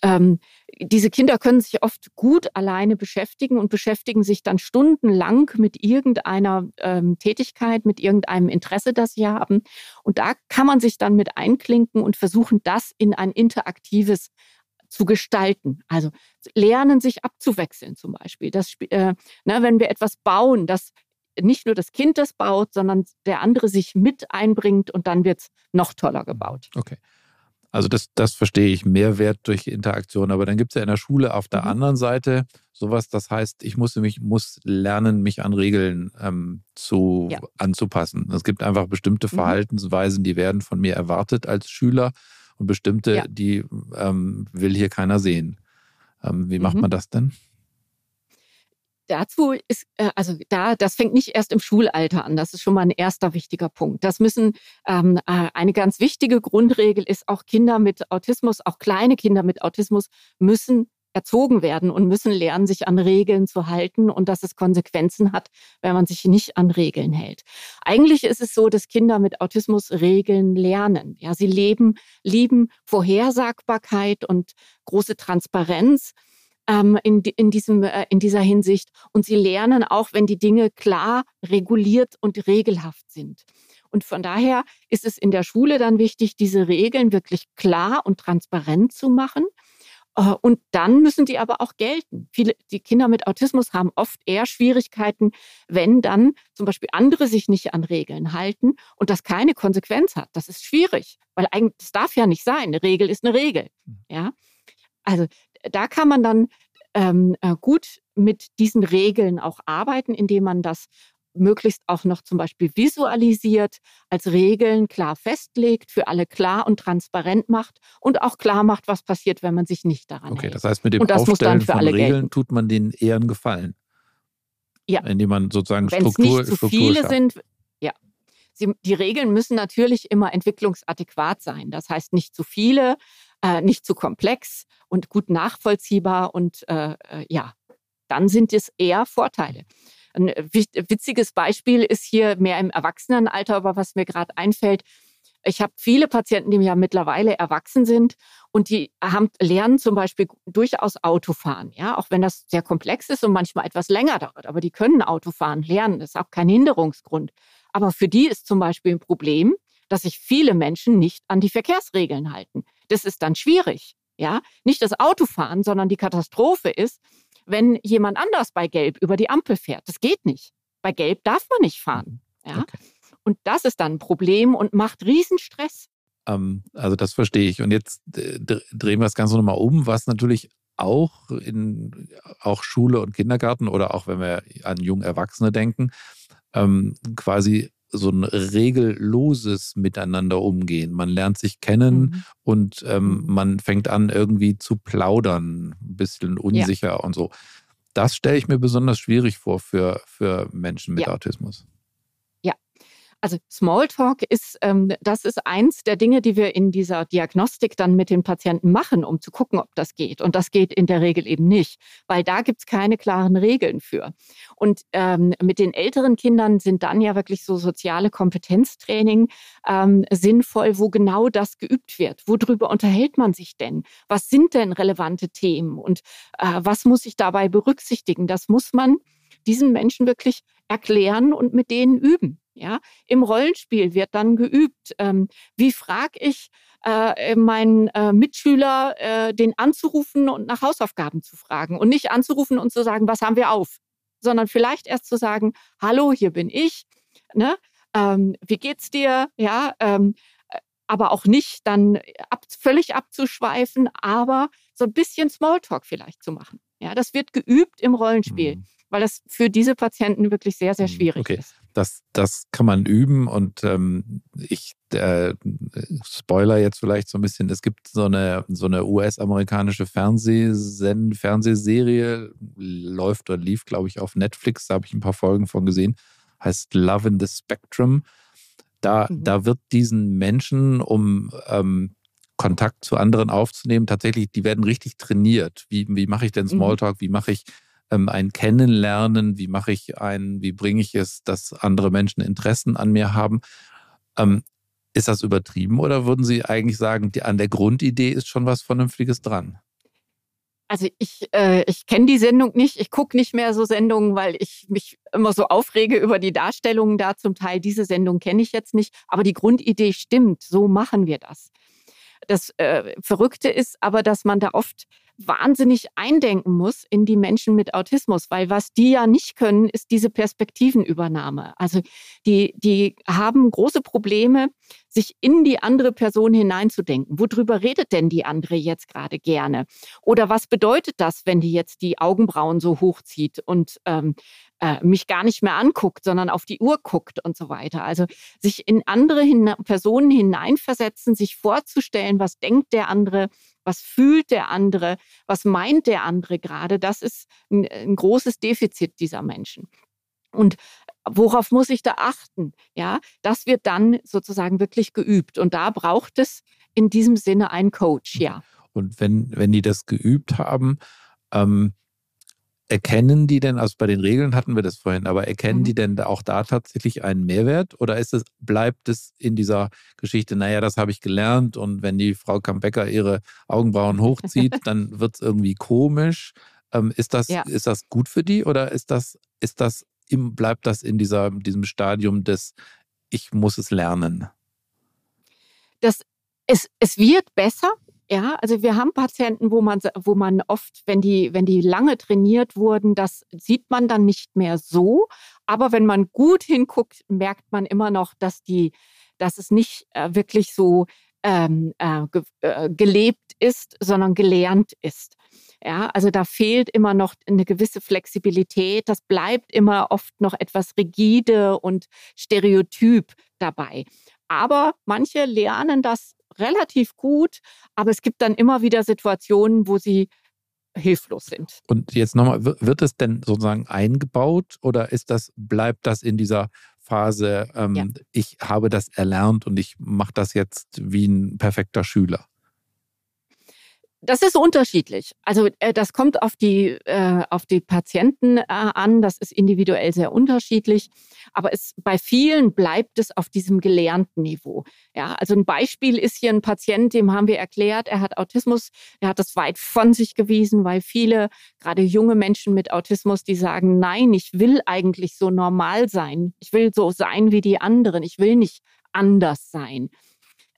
Speaker 2: ähm, diese Kinder können sich oft gut alleine beschäftigen und beschäftigen sich dann stundenlang mit irgendeiner ähm, Tätigkeit, mit irgendeinem Interesse, das sie haben. Und da kann man sich dann mit einklinken und versuchen, das in ein interaktives zu gestalten. Also lernen, sich abzuwechseln zum Beispiel. Das, äh, ne, wenn wir etwas bauen, dass nicht nur das Kind das baut, sondern der andere sich mit einbringt und dann wird es noch toller gebaut.
Speaker 1: Okay. Also das, das verstehe ich, Mehrwert durch Interaktion. Aber dann gibt es ja in der Schule auf der mhm. anderen Seite sowas, das heißt, ich muss, mich, muss lernen, mich an Regeln ähm, zu, ja. anzupassen. Es gibt einfach bestimmte mhm. Verhaltensweisen, die werden von mir erwartet als Schüler. Und bestimmte, ja. die ähm, will hier keiner sehen. Ähm, wie macht mhm. man das denn?
Speaker 2: dazu ist, äh, also da, das fängt nicht erst im Schulalter an. Das ist schon mal ein erster wichtiger Punkt. Das müssen, ähm, äh, eine ganz wichtige Grundregel ist, auch Kinder mit Autismus, auch kleine Kinder mit Autismus müssen erzogen werden und müssen lernen, sich an Regeln zu halten und dass es Konsequenzen hat, wenn man sich nicht an Regeln hält. Eigentlich ist es so, dass Kinder mit Autismus Regeln lernen. Ja, sie leben, lieben Vorhersagbarkeit und große Transparenz ähm, in, in, diesem, äh, in dieser Hinsicht. Und sie lernen auch, wenn die Dinge klar reguliert und regelhaft sind. Und von daher ist es in der Schule dann wichtig, diese Regeln wirklich klar und transparent zu machen. Äh, und dann müssen die aber auch gelten. Viele, die Kinder mit Autismus haben oft eher Schwierigkeiten, wenn dann zum Beispiel andere sich nicht an Regeln halten und das keine Konsequenz hat. Das ist schwierig, weil eigentlich, das darf ja nicht sein. Eine Regel ist eine Regel. Mhm. Ja. Also da kann man dann ähm, äh, gut mit diesen Regeln auch arbeiten, indem man das möglichst auch noch zum Beispiel visualisiert, als Regeln klar festlegt, für alle klar und transparent macht und auch klar macht, was passiert, wenn man sich nicht daran
Speaker 1: okay,
Speaker 2: hält.
Speaker 1: Okay, das heißt, mit dem Aufstellen von Regeln gelten. tut man denen eher einen Gefallen. Ja. Indem man sozusagen
Speaker 2: wenn
Speaker 1: Struktur,
Speaker 2: nicht zu Struktur viele schafft. sind, ja. Sie, die Regeln müssen natürlich immer entwicklungsadäquat sein. Das heißt, nicht zu viele, äh, nicht zu komplex und gut nachvollziehbar und äh, äh ja, dann sind es eher Vorteile. Ein witziges Beispiel ist hier mehr im Erwachsenenalter, aber was mir gerade einfällt, ich habe viele Patienten, die ja mittlerweile erwachsen sind und die haben, lernen zum Beispiel durchaus Autofahren, ja, auch wenn das sehr komplex ist und manchmal etwas länger dauert. Aber die können Autofahren lernen, das ist auch kein Hinderungsgrund. Aber für die ist zum Beispiel ein Problem, dass sich viele Menschen nicht an die Verkehrsregeln halten. Das ist dann schwierig, ja. Nicht das Autofahren, sondern die Katastrophe ist, wenn jemand anders bei Gelb über die Ampel fährt. Das geht nicht. Bei Gelb darf man nicht fahren. Mhm. Ja? Okay. Und das ist dann ein Problem und macht Riesenstress.
Speaker 1: Ähm, also das verstehe ich. Und jetzt äh, drehen wir das Ganze nochmal um, was natürlich auch in auch Schule und Kindergarten oder auch wenn wir an junge Erwachsene denken, ähm, quasi so ein regelloses Miteinander umgehen. Man lernt sich kennen mhm. und ähm, mhm. man fängt an, irgendwie zu plaudern, ein bisschen unsicher ja. und so. Das stelle ich mir besonders schwierig vor für, für Menschen mit ja. Autismus.
Speaker 2: Also Smalltalk ist, ähm, das ist eins der Dinge, die wir in dieser Diagnostik dann mit den Patienten machen, um zu gucken, ob das geht. Und das geht in der Regel eben nicht, weil da gibt's keine klaren Regeln für. Und ähm, mit den älteren Kindern sind dann ja wirklich so soziale Kompetenztraining ähm, sinnvoll, wo genau das geübt wird. Worüber unterhält man sich denn? Was sind denn relevante Themen? Und äh, was muss ich dabei berücksichtigen? Das muss man diesen Menschen wirklich erklären und mit denen üben. Ja, im Rollenspiel wird dann geübt. Ähm, wie frage ich äh, meinen äh, Mitschüler, äh, den anzurufen und nach Hausaufgaben zu fragen und nicht anzurufen und zu sagen, was haben wir auf, sondern vielleicht erst zu sagen, hallo, hier bin ich. Ne? Ähm, wie geht's dir? Ja, ähm, äh, aber auch nicht dann ab, völlig abzuschweifen, aber so ein bisschen Smalltalk vielleicht zu machen. Ja, das wird geübt im Rollenspiel. Mhm weil das für diese Patienten wirklich sehr, sehr hm, schwierig
Speaker 1: okay.
Speaker 2: ist.
Speaker 1: Das, das kann man üben und ähm, ich äh, Spoiler jetzt vielleicht so ein bisschen, es gibt so eine, so eine US-amerikanische Fernsehsen Fernsehserie, läuft oder lief, glaube ich, auf Netflix, da habe ich ein paar Folgen von gesehen, heißt Love in the Spectrum. Da, mhm. da wird diesen Menschen, um ähm, Kontakt zu anderen aufzunehmen, tatsächlich, die werden richtig trainiert. Wie, wie mache ich denn mhm. Smalltalk? Wie mache ich ein Kennenlernen, wie mache ich ein, wie bringe ich es, dass andere Menschen Interessen an mir haben. Ähm, ist das übertrieben oder würden Sie eigentlich sagen, die, an der Grundidee ist schon was Vernünftiges dran?
Speaker 2: Also ich, äh, ich kenne die Sendung nicht, ich gucke nicht mehr so Sendungen, weil ich mich immer so aufrege über die Darstellungen da. Zum Teil diese Sendung kenne ich jetzt nicht, aber die Grundidee stimmt, so machen wir das. Das äh, Verrückte ist aber, dass man da oft wahnsinnig eindenken muss in die Menschen mit Autismus, weil was die ja nicht können, ist diese Perspektivenübernahme. Also die, die haben große Probleme, sich in die andere Person hineinzudenken. Worüber redet denn die andere jetzt gerade gerne? Oder was bedeutet das, wenn die jetzt die Augenbrauen so hochzieht und ähm, äh, mich gar nicht mehr anguckt, sondern auf die Uhr guckt und so weiter? Also sich in andere hin Personen hineinversetzen, sich vorzustellen, was denkt der andere, was fühlt der andere, was meint der andere gerade, das ist ein, ein großes Defizit dieser Menschen. Und worauf muss ich da achten? Ja, das wird dann sozusagen wirklich geübt. Und da braucht es in diesem Sinne einen Coach, ja.
Speaker 1: Und wenn, wenn die das geübt haben, ähm, erkennen die denn, also bei den Regeln hatten wir das vorhin, aber erkennen mhm. die denn auch da tatsächlich einen Mehrwert oder ist es, bleibt es in dieser Geschichte, naja, das habe ich gelernt und wenn die Frau Kambecker ihre Augenbrauen hochzieht, [LAUGHS] dann wird es irgendwie komisch. Ähm, ist, das, ja. ist das gut für die oder ist das, ist das, im, bleibt das in dieser, diesem Stadium des, ich muss es lernen?
Speaker 2: Das, es, es wird besser, ja, also wir haben Patienten, wo man, wo man oft, wenn die, wenn die lange trainiert wurden, das sieht man dann nicht mehr so. Aber wenn man gut hinguckt, merkt man immer noch, dass die, dass es nicht äh, wirklich so ähm, äh, ge äh, gelebt ist, sondern gelernt ist. Ja, also da fehlt immer noch eine gewisse Flexibilität. Das bleibt immer oft noch etwas rigide und stereotyp dabei. Aber manche lernen das relativ gut, aber es gibt dann immer wieder Situationen, wo sie hilflos sind.
Speaker 1: Und jetzt nochmal, wird es denn sozusagen eingebaut oder ist das, bleibt das in dieser Phase, ähm, ja. ich habe das erlernt und ich mache das jetzt wie ein perfekter Schüler?
Speaker 2: Das ist unterschiedlich. Also äh, das kommt auf die, äh, auf die Patienten äh, an. Das ist individuell sehr unterschiedlich. Aber es, bei vielen bleibt es auf diesem gelernten Niveau. Ja, also ein Beispiel ist hier ein Patient, dem haben wir erklärt, er hat Autismus. Er hat das weit von sich gewiesen, weil viele, gerade junge Menschen mit Autismus, die sagen, nein, ich will eigentlich so normal sein. Ich will so sein wie die anderen. Ich will nicht anders sein.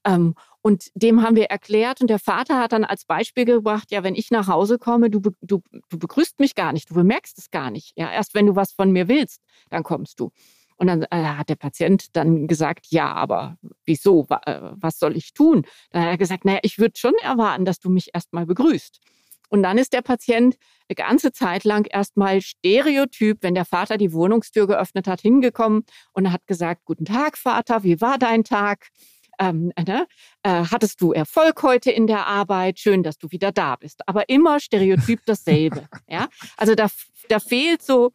Speaker 2: Ähm, und dem haben wir erklärt und der Vater hat dann als Beispiel gebracht, ja, wenn ich nach Hause komme, du, du, du begrüßt mich gar nicht, du bemerkst es gar nicht. Ja, erst wenn du was von mir willst, dann kommst du. Und dann äh, hat der Patient dann gesagt, ja, aber wieso? Äh, was soll ich tun? Dann hat er gesagt, naja, ich würde schon erwarten, dass du mich erstmal begrüßt. Und dann ist der Patient eine ganze Zeit lang erstmal stereotyp, wenn der Vater die Wohnungstür geöffnet hat, hingekommen und hat gesagt, guten Tag, Vater, wie war dein Tag? Ähm, ne? äh, hattest du Erfolg heute in der Arbeit? Schön, dass du wieder da bist. Aber immer stereotyp dasselbe. [LAUGHS] ja, also da, da fehlt so,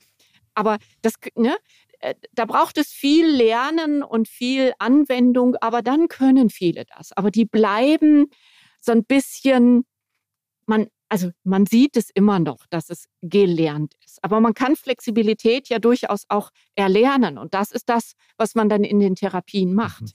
Speaker 2: aber das, ne? Äh, da braucht es viel Lernen und viel Anwendung, aber dann können viele das. Aber die bleiben so ein bisschen, man, also man sieht es immer noch, dass es gelernt ist. Aber man kann Flexibilität ja durchaus auch erlernen. Und das ist das, was man dann in den Therapien macht.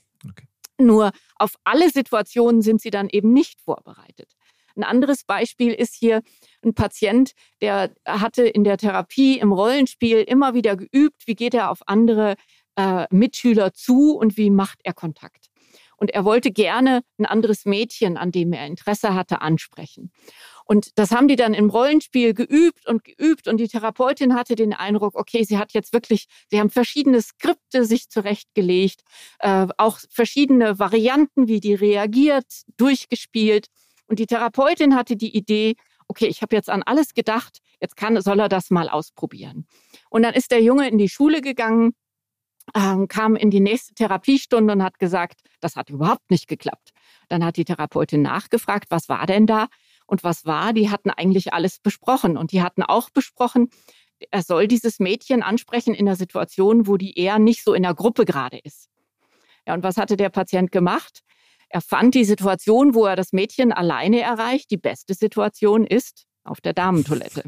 Speaker 2: Nur auf alle Situationen sind sie dann eben nicht vorbereitet. Ein anderes Beispiel ist hier ein Patient, der hatte in der Therapie im Rollenspiel immer wieder geübt, wie geht er auf andere äh, Mitschüler zu und wie macht er Kontakt. Und er wollte gerne ein anderes Mädchen, an dem er Interesse hatte, ansprechen. Und das haben die dann im Rollenspiel geübt und geübt. Und die Therapeutin hatte den Eindruck, okay, sie hat jetzt wirklich, sie haben verschiedene Skripte sich zurechtgelegt, äh, auch verschiedene Varianten, wie die reagiert, durchgespielt. Und die Therapeutin hatte die Idee, okay, ich habe jetzt an alles gedacht, jetzt kann, soll er das mal ausprobieren. Und dann ist der Junge in die Schule gegangen, ähm, kam in die nächste Therapiestunde und hat gesagt, das hat überhaupt nicht geklappt. Dann hat die Therapeutin nachgefragt, was war denn da? Und was war? Die hatten eigentlich alles besprochen. Und die hatten auch besprochen, er soll dieses Mädchen ansprechen in einer Situation, wo die eher nicht so in der Gruppe gerade ist. Ja, und was hatte der Patient gemacht? Er fand die Situation, wo er das Mädchen alleine erreicht, die beste Situation ist auf der Damentoilette.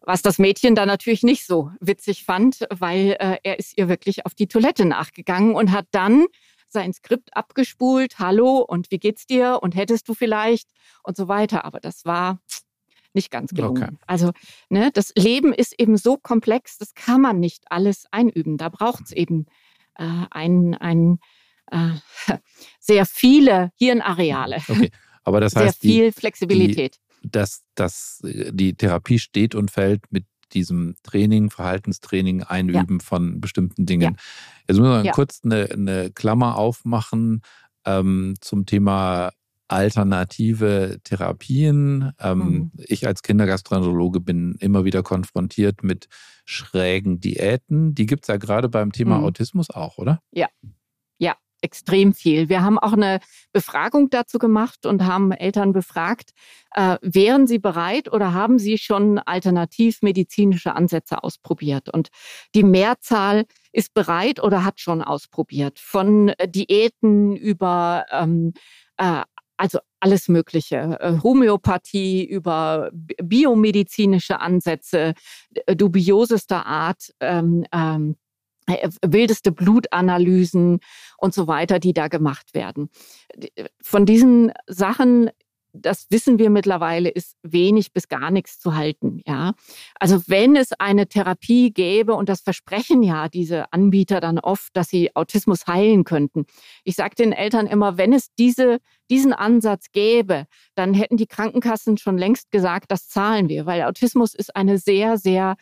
Speaker 2: Was das Mädchen dann natürlich nicht so witzig fand, weil äh, er ist ihr wirklich auf die Toilette nachgegangen und hat dann sein Skript abgespult, hallo und wie geht's dir und hättest du vielleicht und so weiter. Aber das war nicht ganz gelungen. Okay. Also ne, das Leben ist eben so komplex, das kann man nicht alles einüben. Da braucht es eben äh, ein, ein äh, [LAUGHS] sehr viele Hirnareale.
Speaker 1: Okay. Aber das heißt,
Speaker 2: sehr viel die, Flexibilität.
Speaker 1: Die, dass, dass die Therapie steht und fällt mit diesem Training, Verhaltenstraining, Einüben ja. von bestimmten Dingen. Ja. Jetzt müssen wir ja. kurz eine, eine, Klammer aufmachen ähm, zum Thema alternative Therapien. Ähm, mhm. Ich als Kindergastroenterologe bin immer wieder konfrontiert mit schrägen Diäten. Die gibt es ja gerade beim Thema mhm. Autismus auch, oder?
Speaker 2: Ja, extrem viel. Wir haben auch eine Befragung dazu gemacht und haben Eltern befragt, äh, wären sie bereit oder haben sie schon alternativmedizinische Ansätze ausprobiert? Und die Mehrzahl ist bereit oder hat schon ausprobiert. Von äh, Diäten über ähm, äh, also alles Mögliche. Äh, Homöopathie über biomedizinische Ansätze, dubiosester Art, ähm, ähm, äh, wildeste Blutanalysen und so weiter, die da gemacht werden. Von diesen Sachen das wissen wir mittlerweile, ist wenig bis gar nichts zu halten. Ja, also wenn es eine Therapie gäbe und das versprechen ja diese Anbieter dann oft, dass sie Autismus heilen könnten. Ich sage den Eltern immer, wenn es diese, diesen Ansatz gäbe, dann hätten die Krankenkassen schon längst gesagt, das zahlen wir, weil Autismus ist eine sehr, sehr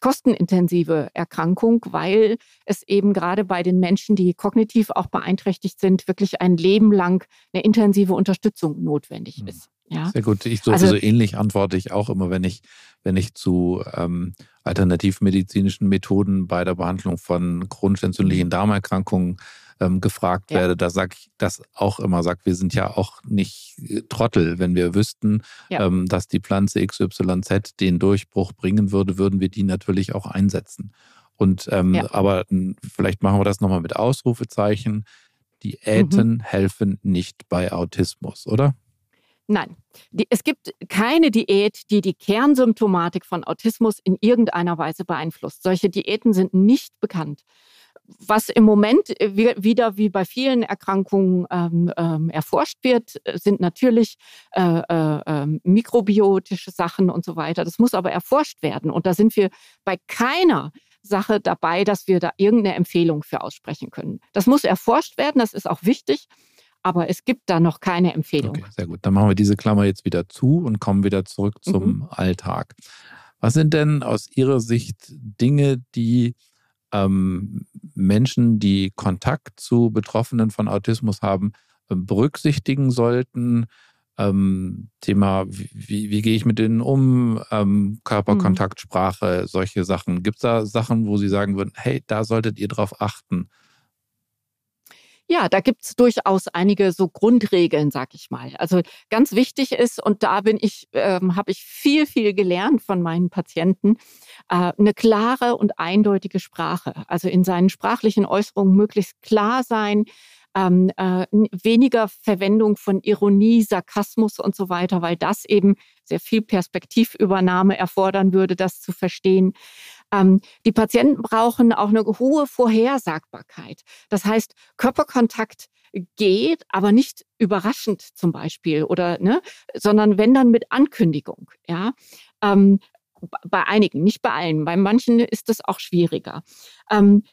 Speaker 2: kostenintensive Erkrankung, weil es eben gerade bei den Menschen, die kognitiv auch beeinträchtigt sind, wirklich ein Leben lang eine intensive Unterstützung notwendig hm. ist. Ja.
Speaker 1: Sehr gut. Ich so, also, so ähnlich antworte ich auch immer, wenn ich, wenn ich zu ähm, alternativmedizinischen Methoden bei der Behandlung von chronisch entzündlichen mhm. Darmerkrankungen ähm, gefragt ja. werde, da sage ich das auch immer, sag, wir sind ja auch nicht äh, Trottel. Wenn wir wüssten, ja. ähm, dass die Pflanze XYZ den Durchbruch bringen würde, würden wir die natürlich auch einsetzen. Und ähm, ja. aber vielleicht machen wir das nochmal mit Ausrufezeichen. Diäten mhm. helfen nicht bei Autismus, oder?
Speaker 2: Nein, die, es gibt keine Diät, die die Kernsymptomatik von Autismus in irgendeiner Weise beeinflusst. Solche Diäten sind nicht bekannt was im Moment wieder wie bei vielen Erkrankungen ähm, ähm, erforscht wird, äh, sind natürlich äh, äh, ähm, mikrobiotische Sachen und so weiter. Das muss aber erforscht werden. Und da sind wir bei keiner Sache dabei, dass wir da irgendeine Empfehlung für aussprechen können. Das muss erforscht werden, das ist auch wichtig. Aber es gibt da noch keine Empfehlung. Okay,
Speaker 1: sehr gut. Dann machen wir diese Klammer jetzt wieder zu und kommen wieder zurück zum mhm. Alltag. Was sind denn aus Ihrer Sicht Dinge, die ähm, Menschen, die Kontakt zu Betroffenen von Autismus haben, äh, berücksichtigen sollten. Ähm, Thema, wie, wie, gehe ich mit denen um, ähm, Körperkontakt, mhm. Sprache, solche Sachen. Gibt es da Sachen, wo Sie sagen würden, hey, da solltet ihr drauf achten?
Speaker 2: Ja, da gibt's durchaus einige so Grundregeln, sag ich mal. Also ganz wichtig ist, und da bin ich, ähm, habe ich viel, viel gelernt von meinen Patienten, äh, eine klare und eindeutige Sprache. Also in seinen sprachlichen Äußerungen möglichst klar sein, ähm, äh, weniger Verwendung von Ironie, Sarkasmus und so weiter, weil das eben sehr viel Perspektivübernahme erfordern würde, das zu verstehen. Ähm, die Patienten brauchen auch eine hohe Vorhersagbarkeit. Das heißt, Körperkontakt geht, aber nicht überraschend zum Beispiel oder ne, sondern wenn dann mit Ankündigung. Ja, ähm, bei einigen, nicht bei allen. Bei manchen ist das auch schwieriger. Ähm,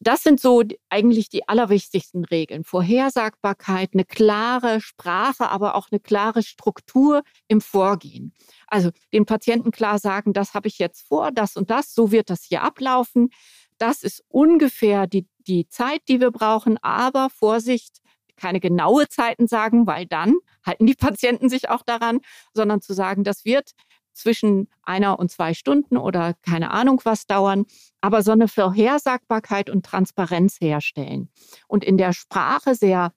Speaker 2: das sind so eigentlich die allerwichtigsten Regeln. Vorhersagbarkeit, eine klare Sprache, aber auch eine klare Struktur im Vorgehen. Also den Patienten klar sagen, das habe ich jetzt vor, das und das, so wird das hier ablaufen. Das ist ungefähr die, die Zeit, die wir brauchen, aber Vorsicht, keine genaue Zeiten sagen, weil dann halten die [LAUGHS] Patienten sich auch daran, sondern zu sagen, das wird zwischen einer und zwei Stunden oder keine Ahnung was dauern, aber so eine Vorhersagbarkeit und Transparenz herstellen und in der Sprache sehr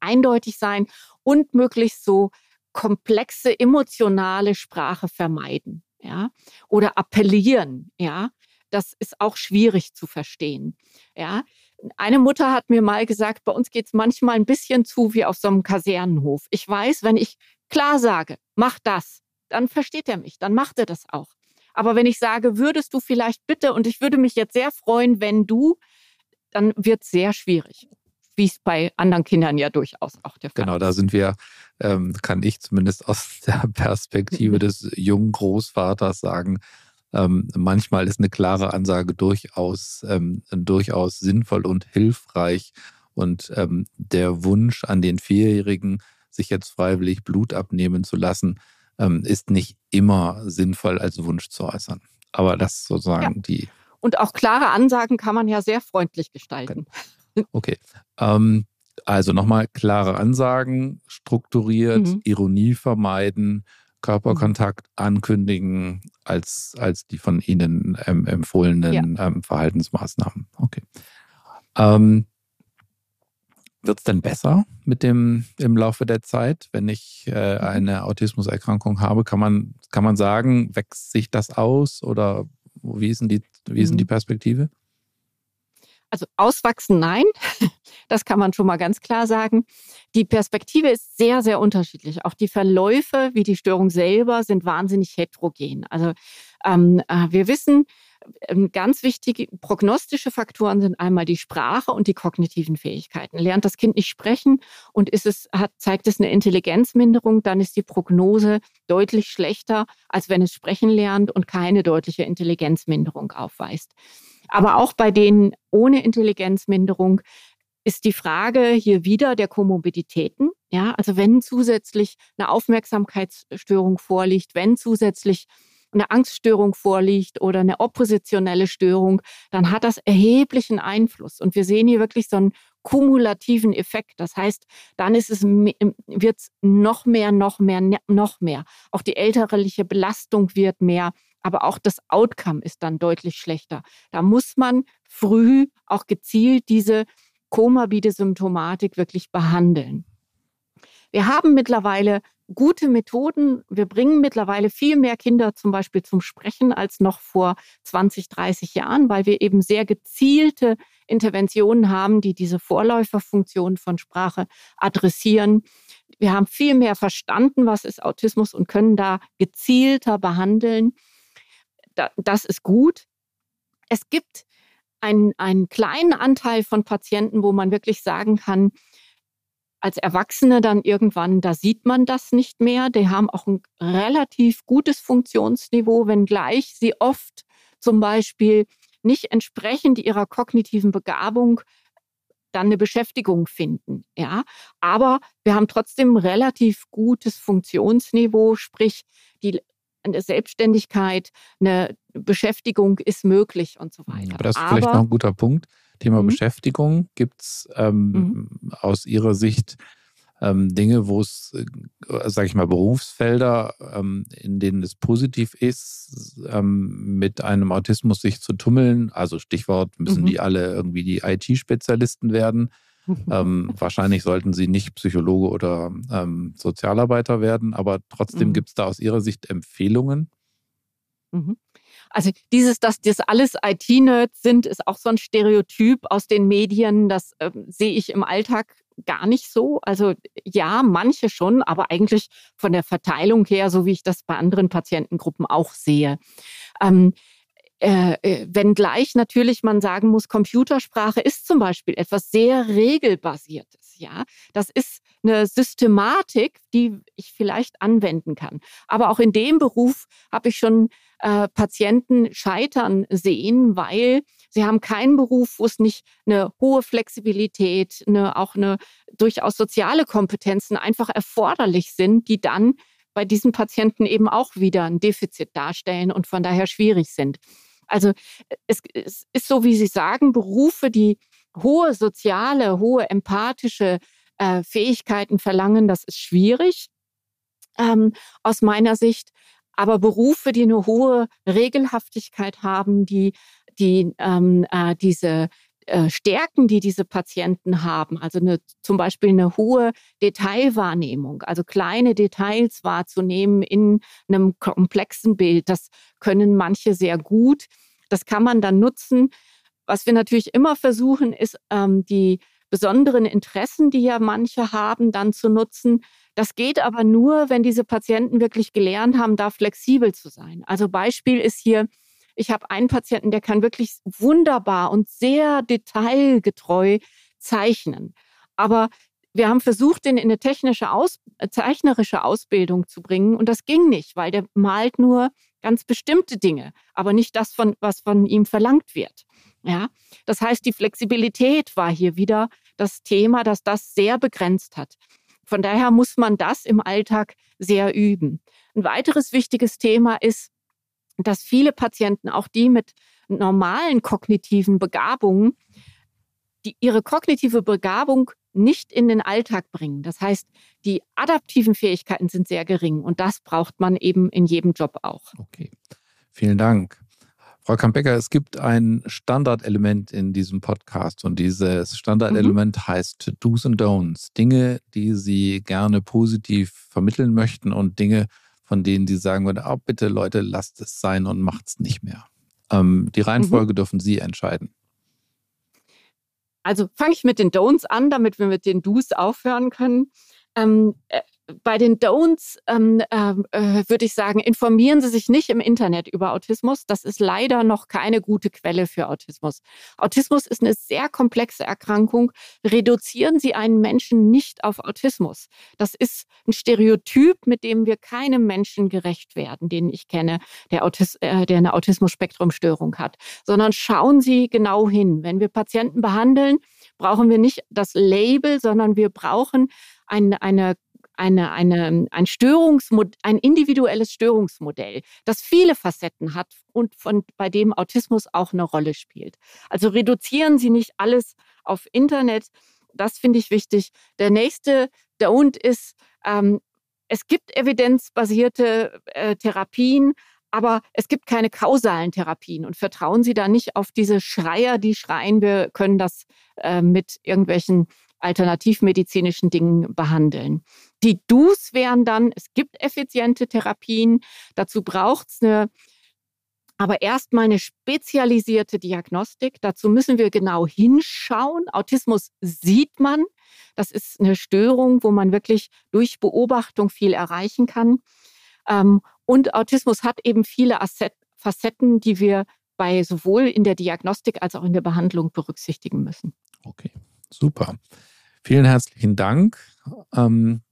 Speaker 2: eindeutig sein und möglichst so komplexe emotionale Sprache vermeiden, ja, oder appellieren, ja. Das ist auch schwierig zu verstehen, ja. Eine Mutter hat mir mal gesagt, bei uns geht es manchmal ein bisschen zu wie auf so einem Kasernenhof. Ich weiß, wenn ich klar sage, mach das, dann versteht er mich, dann macht er das auch. Aber wenn ich sage, würdest du vielleicht bitte, und ich würde mich jetzt sehr freuen, wenn du, dann wird es sehr schwierig. Wie es bei anderen Kindern ja durchaus auch der
Speaker 1: Fall ist. Genau, da sind wir, ähm, kann ich zumindest aus [LAUGHS] der Perspektive [LAUGHS] des jungen Großvaters sagen, ähm, manchmal ist eine klare Ansage durchaus, ähm, durchaus sinnvoll und hilfreich. Und ähm, der Wunsch an den Vierjährigen, sich jetzt freiwillig Blut abnehmen zu lassen, ähm, ist nicht immer sinnvoll als Wunsch zu äußern. Aber das sozusagen ja. die.
Speaker 2: Und auch klare Ansagen kann man ja sehr freundlich gestalten. [LAUGHS]
Speaker 1: Okay. Ähm, also nochmal klare Ansagen, strukturiert, mhm. Ironie vermeiden, Körperkontakt mhm. ankündigen als, als die von Ihnen ähm, empfohlenen ja. ähm, Verhaltensmaßnahmen. Okay. Ähm, wird es denn besser mit dem im Laufe der Zeit, wenn ich äh, eine Autismuserkrankung habe? Kann man, kann man sagen, wächst sich das aus oder wie ist denn die, wie ist denn die mhm. Perspektive?
Speaker 2: Also auswachsen, nein. [LAUGHS] Das kann man schon mal ganz klar sagen. Die Perspektive ist sehr, sehr unterschiedlich. Auch die Verläufe, wie die Störung selber, sind wahnsinnig heterogen. Also ähm, äh, wir wissen, ganz wichtige prognostische Faktoren sind einmal die Sprache und die kognitiven Fähigkeiten. Lernt das Kind nicht sprechen und ist es, hat, zeigt es eine Intelligenzminderung, dann ist die Prognose deutlich schlechter, als wenn es sprechen lernt und keine deutliche Intelligenzminderung aufweist. Aber auch bei denen ohne Intelligenzminderung ist die Frage hier wieder der Komorbiditäten. Ja, also wenn zusätzlich eine Aufmerksamkeitsstörung vorliegt, wenn zusätzlich eine Angststörung vorliegt oder eine oppositionelle Störung, dann hat das erheblichen Einfluss. Und wir sehen hier wirklich so einen kumulativen Effekt. Das heißt, dann ist es, wird es noch mehr, noch mehr, noch mehr. Auch die elterliche Belastung wird mehr aber auch das Outcome ist dann deutlich schlechter. Da muss man früh auch gezielt diese komorbide Symptomatik wirklich behandeln. Wir haben mittlerweile gute Methoden. Wir bringen mittlerweile viel mehr Kinder zum Beispiel zum Sprechen als noch vor 20, 30 Jahren, weil wir eben sehr gezielte Interventionen haben, die diese Vorläuferfunktion von Sprache adressieren. Wir haben viel mehr verstanden, was ist Autismus und können da gezielter behandeln das ist gut. Es gibt einen, einen kleinen Anteil von Patienten, wo man wirklich sagen kann, als Erwachsene dann irgendwann, da sieht man das nicht mehr. Die haben auch ein relativ gutes Funktionsniveau, wenngleich sie oft zum Beispiel nicht entsprechend ihrer kognitiven Begabung dann eine Beschäftigung finden. Ja, aber wir haben trotzdem relativ gutes Funktionsniveau, sprich die eine Selbstständigkeit, eine Beschäftigung ist möglich und so weiter.
Speaker 1: Aber das ist vielleicht noch ein guter Punkt. Thema mhm. Beschäftigung. Gibt es ähm, mhm. aus Ihrer Sicht ähm, Dinge, wo es, äh, sage ich mal, Berufsfelder, ähm, in denen es positiv ist, ähm, mit einem Autismus sich zu tummeln? Also Stichwort, müssen mhm. die alle irgendwie die IT-Spezialisten werden? ähm, [LAUGHS] wahrscheinlich sollten sie nicht Psychologe oder ähm, Sozialarbeiter werden, aber trotzdem mhm. gibt es da aus Ihrer Sicht Empfehlungen?
Speaker 2: Also dieses, dass das alles IT-Nerds sind, ist auch so ein Stereotyp aus den Medien. Das äh, sehe ich im Alltag gar nicht so. Also ja, manche schon, aber eigentlich von der Verteilung her, so wie ich das bei anderen Patientengruppen auch sehe. Ähm, äh, äh, wenngleich natürlich man sagen muss, Computersprache ist zum Beispiel etwas sehr regelbasiertes. Ja, das ist eine Systematik, die ich vielleicht anwenden kann. Aber auch in dem Beruf habe ich schon äh, Patienten scheitern sehen, weil sie haben keinen Beruf, wo es nicht eine hohe Flexibilität, eine, auch eine durchaus soziale Kompetenzen einfach erforderlich sind, die dann bei diesen Patienten eben auch wieder ein Defizit darstellen und von daher schwierig sind. Also es, es ist so, wie Sie sagen, Berufe, die hohe soziale, hohe empathische äh, Fähigkeiten verlangen, das ist schwierig ähm, aus meiner Sicht. Aber Berufe, die eine hohe Regelhaftigkeit haben, die, die ähm, äh, diese äh, Stärken, die diese Patienten haben, also eine, zum Beispiel eine hohe Detailwahrnehmung, also kleine Details wahrzunehmen in einem komplexen Bild, das können manche sehr gut. Das kann man dann nutzen. Was wir natürlich immer versuchen, ist ähm, die besonderen Interessen, die ja manche haben, dann zu nutzen. Das geht aber nur, wenn diese Patienten wirklich gelernt haben, da flexibel zu sein. Also Beispiel ist hier, ich habe einen Patienten, der kann wirklich wunderbar und sehr detailgetreu zeichnen. Aber wir haben versucht, den in eine technische, Aus äh, zeichnerische Ausbildung zu bringen und das ging nicht, weil der malt nur ganz bestimmte Dinge, aber nicht das, von, was von ihm verlangt wird. Ja, das heißt, die Flexibilität war hier wieder das Thema, dass das sehr begrenzt hat. Von daher muss man das im Alltag sehr üben. Ein weiteres wichtiges Thema ist, dass viele Patienten, auch die mit normalen kognitiven Begabungen, die ihre kognitive Begabung nicht in den Alltag bringen. Das heißt, die adaptiven Fähigkeiten sind sehr gering und das braucht man eben in jedem Job auch.
Speaker 1: Okay, vielen Dank. Frau Kampecker, es gibt ein Standardelement in diesem Podcast und dieses Standardelement mhm. heißt Do's and Don'ts. Dinge, die Sie gerne positiv vermitteln möchten und Dinge, von denen Sie sagen würden, oh, bitte Leute, lasst es sein und macht es nicht mehr. Ähm, die Reihenfolge mhm. dürfen Sie entscheiden.
Speaker 2: Also fange ich mit den Don'ts an, damit wir mit den Do's aufhören können. Ähm, äh, bei den Don'ts ähm, ähm, äh, würde ich sagen, informieren Sie sich nicht im Internet über Autismus. Das ist leider noch keine gute Quelle für Autismus. Autismus ist eine sehr komplexe Erkrankung. Reduzieren Sie einen Menschen nicht auf Autismus. Das ist ein Stereotyp, mit dem wir keinem Menschen gerecht werden, den ich kenne, der, Autis äh, der eine Autismus-Spektrum-Störung hat, sondern schauen Sie genau hin. Wenn wir Patienten behandeln, brauchen wir nicht das Label, sondern wir brauchen eine, eine eine, eine, ein ein individuelles Störungsmodell, das viele Facetten hat und von, bei dem Autismus auch eine Rolle spielt. Also reduzieren Sie nicht alles auf Internet. Das finde ich wichtig. Der nächste Don't ist, ähm, es gibt evidenzbasierte äh, Therapien, aber es gibt keine kausalen Therapien und vertrauen Sie da nicht auf diese Schreier, die schreien, wir können das äh, mit irgendwelchen alternativmedizinischen Dingen behandeln. Die Do's wären dann, es gibt effiziente Therapien, dazu braucht es eine aber erstmal eine spezialisierte Diagnostik. Dazu müssen wir genau hinschauen. Autismus sieht man. Das ist eine Störung, wo man wirklich durch Beobachtung viel erreichen kann. Ähm, und Autismus hat eben viele Facetten, die wir bei sowohl in der Diagnostik als auch in der Behandlung berücksichtigen müssen.
Speaker 1: Okay, super. Vielen herzlichen Dank. Ähm,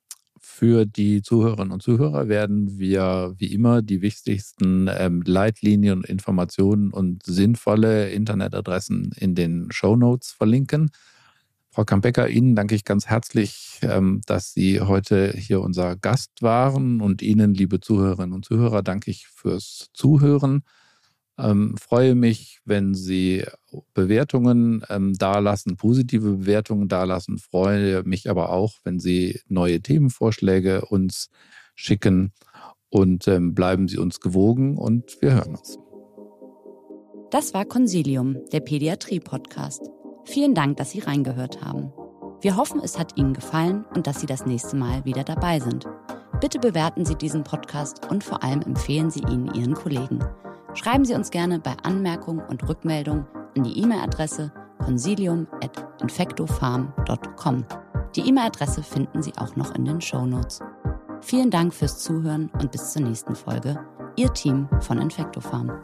Speaker 1: für die Zuhörerinnen und Zuhörer werden wir wie immer die wichtigsten ähm, Leitlinien, Informationen und sinnvolle Internetadressen in den Show Notes verlinken. Frau Kampecker, Ihnen danke ich ganz herzlich, ähm, dass Sie heute hier unser Gast waren und Ihnen, liebe Zuhörerinnen und Zuhörer, danke ich fürs Zuhören. Ähm, freue mich, wenn Sie Bewertungen ähm, dalassen, positive Bewertungen dalassen. Freue mich aber auch, wenn Sie neue Themenvorschläge uns schicken und ähm, bleiben Sie uns gewogen und wir hören uns.
Speaker 3: Das war Consilium, der Pädiatrie-Podcast. Vielen Dank, dass Sie reingehört haben. Wir hoffen, es hat Ihnen gefallen und dass Sie das nächste Mal wieder dabei sind. Bitte bewerten Sie diesen Podcast und vor allem empfehlen Sie ihn Ihren Kollegen. Schreiben Sie uns gerne bei Anmerkung und Rückmeldung an die E-Mail-Adresse consilium.infectofarm.com. Die E-Mail-Adresse finden Sie auch noch in den Show Notes. Vielen Dank fürs Zuhören und bis zur nächsten Folge. Ihr Team von Infectofarm. Farm.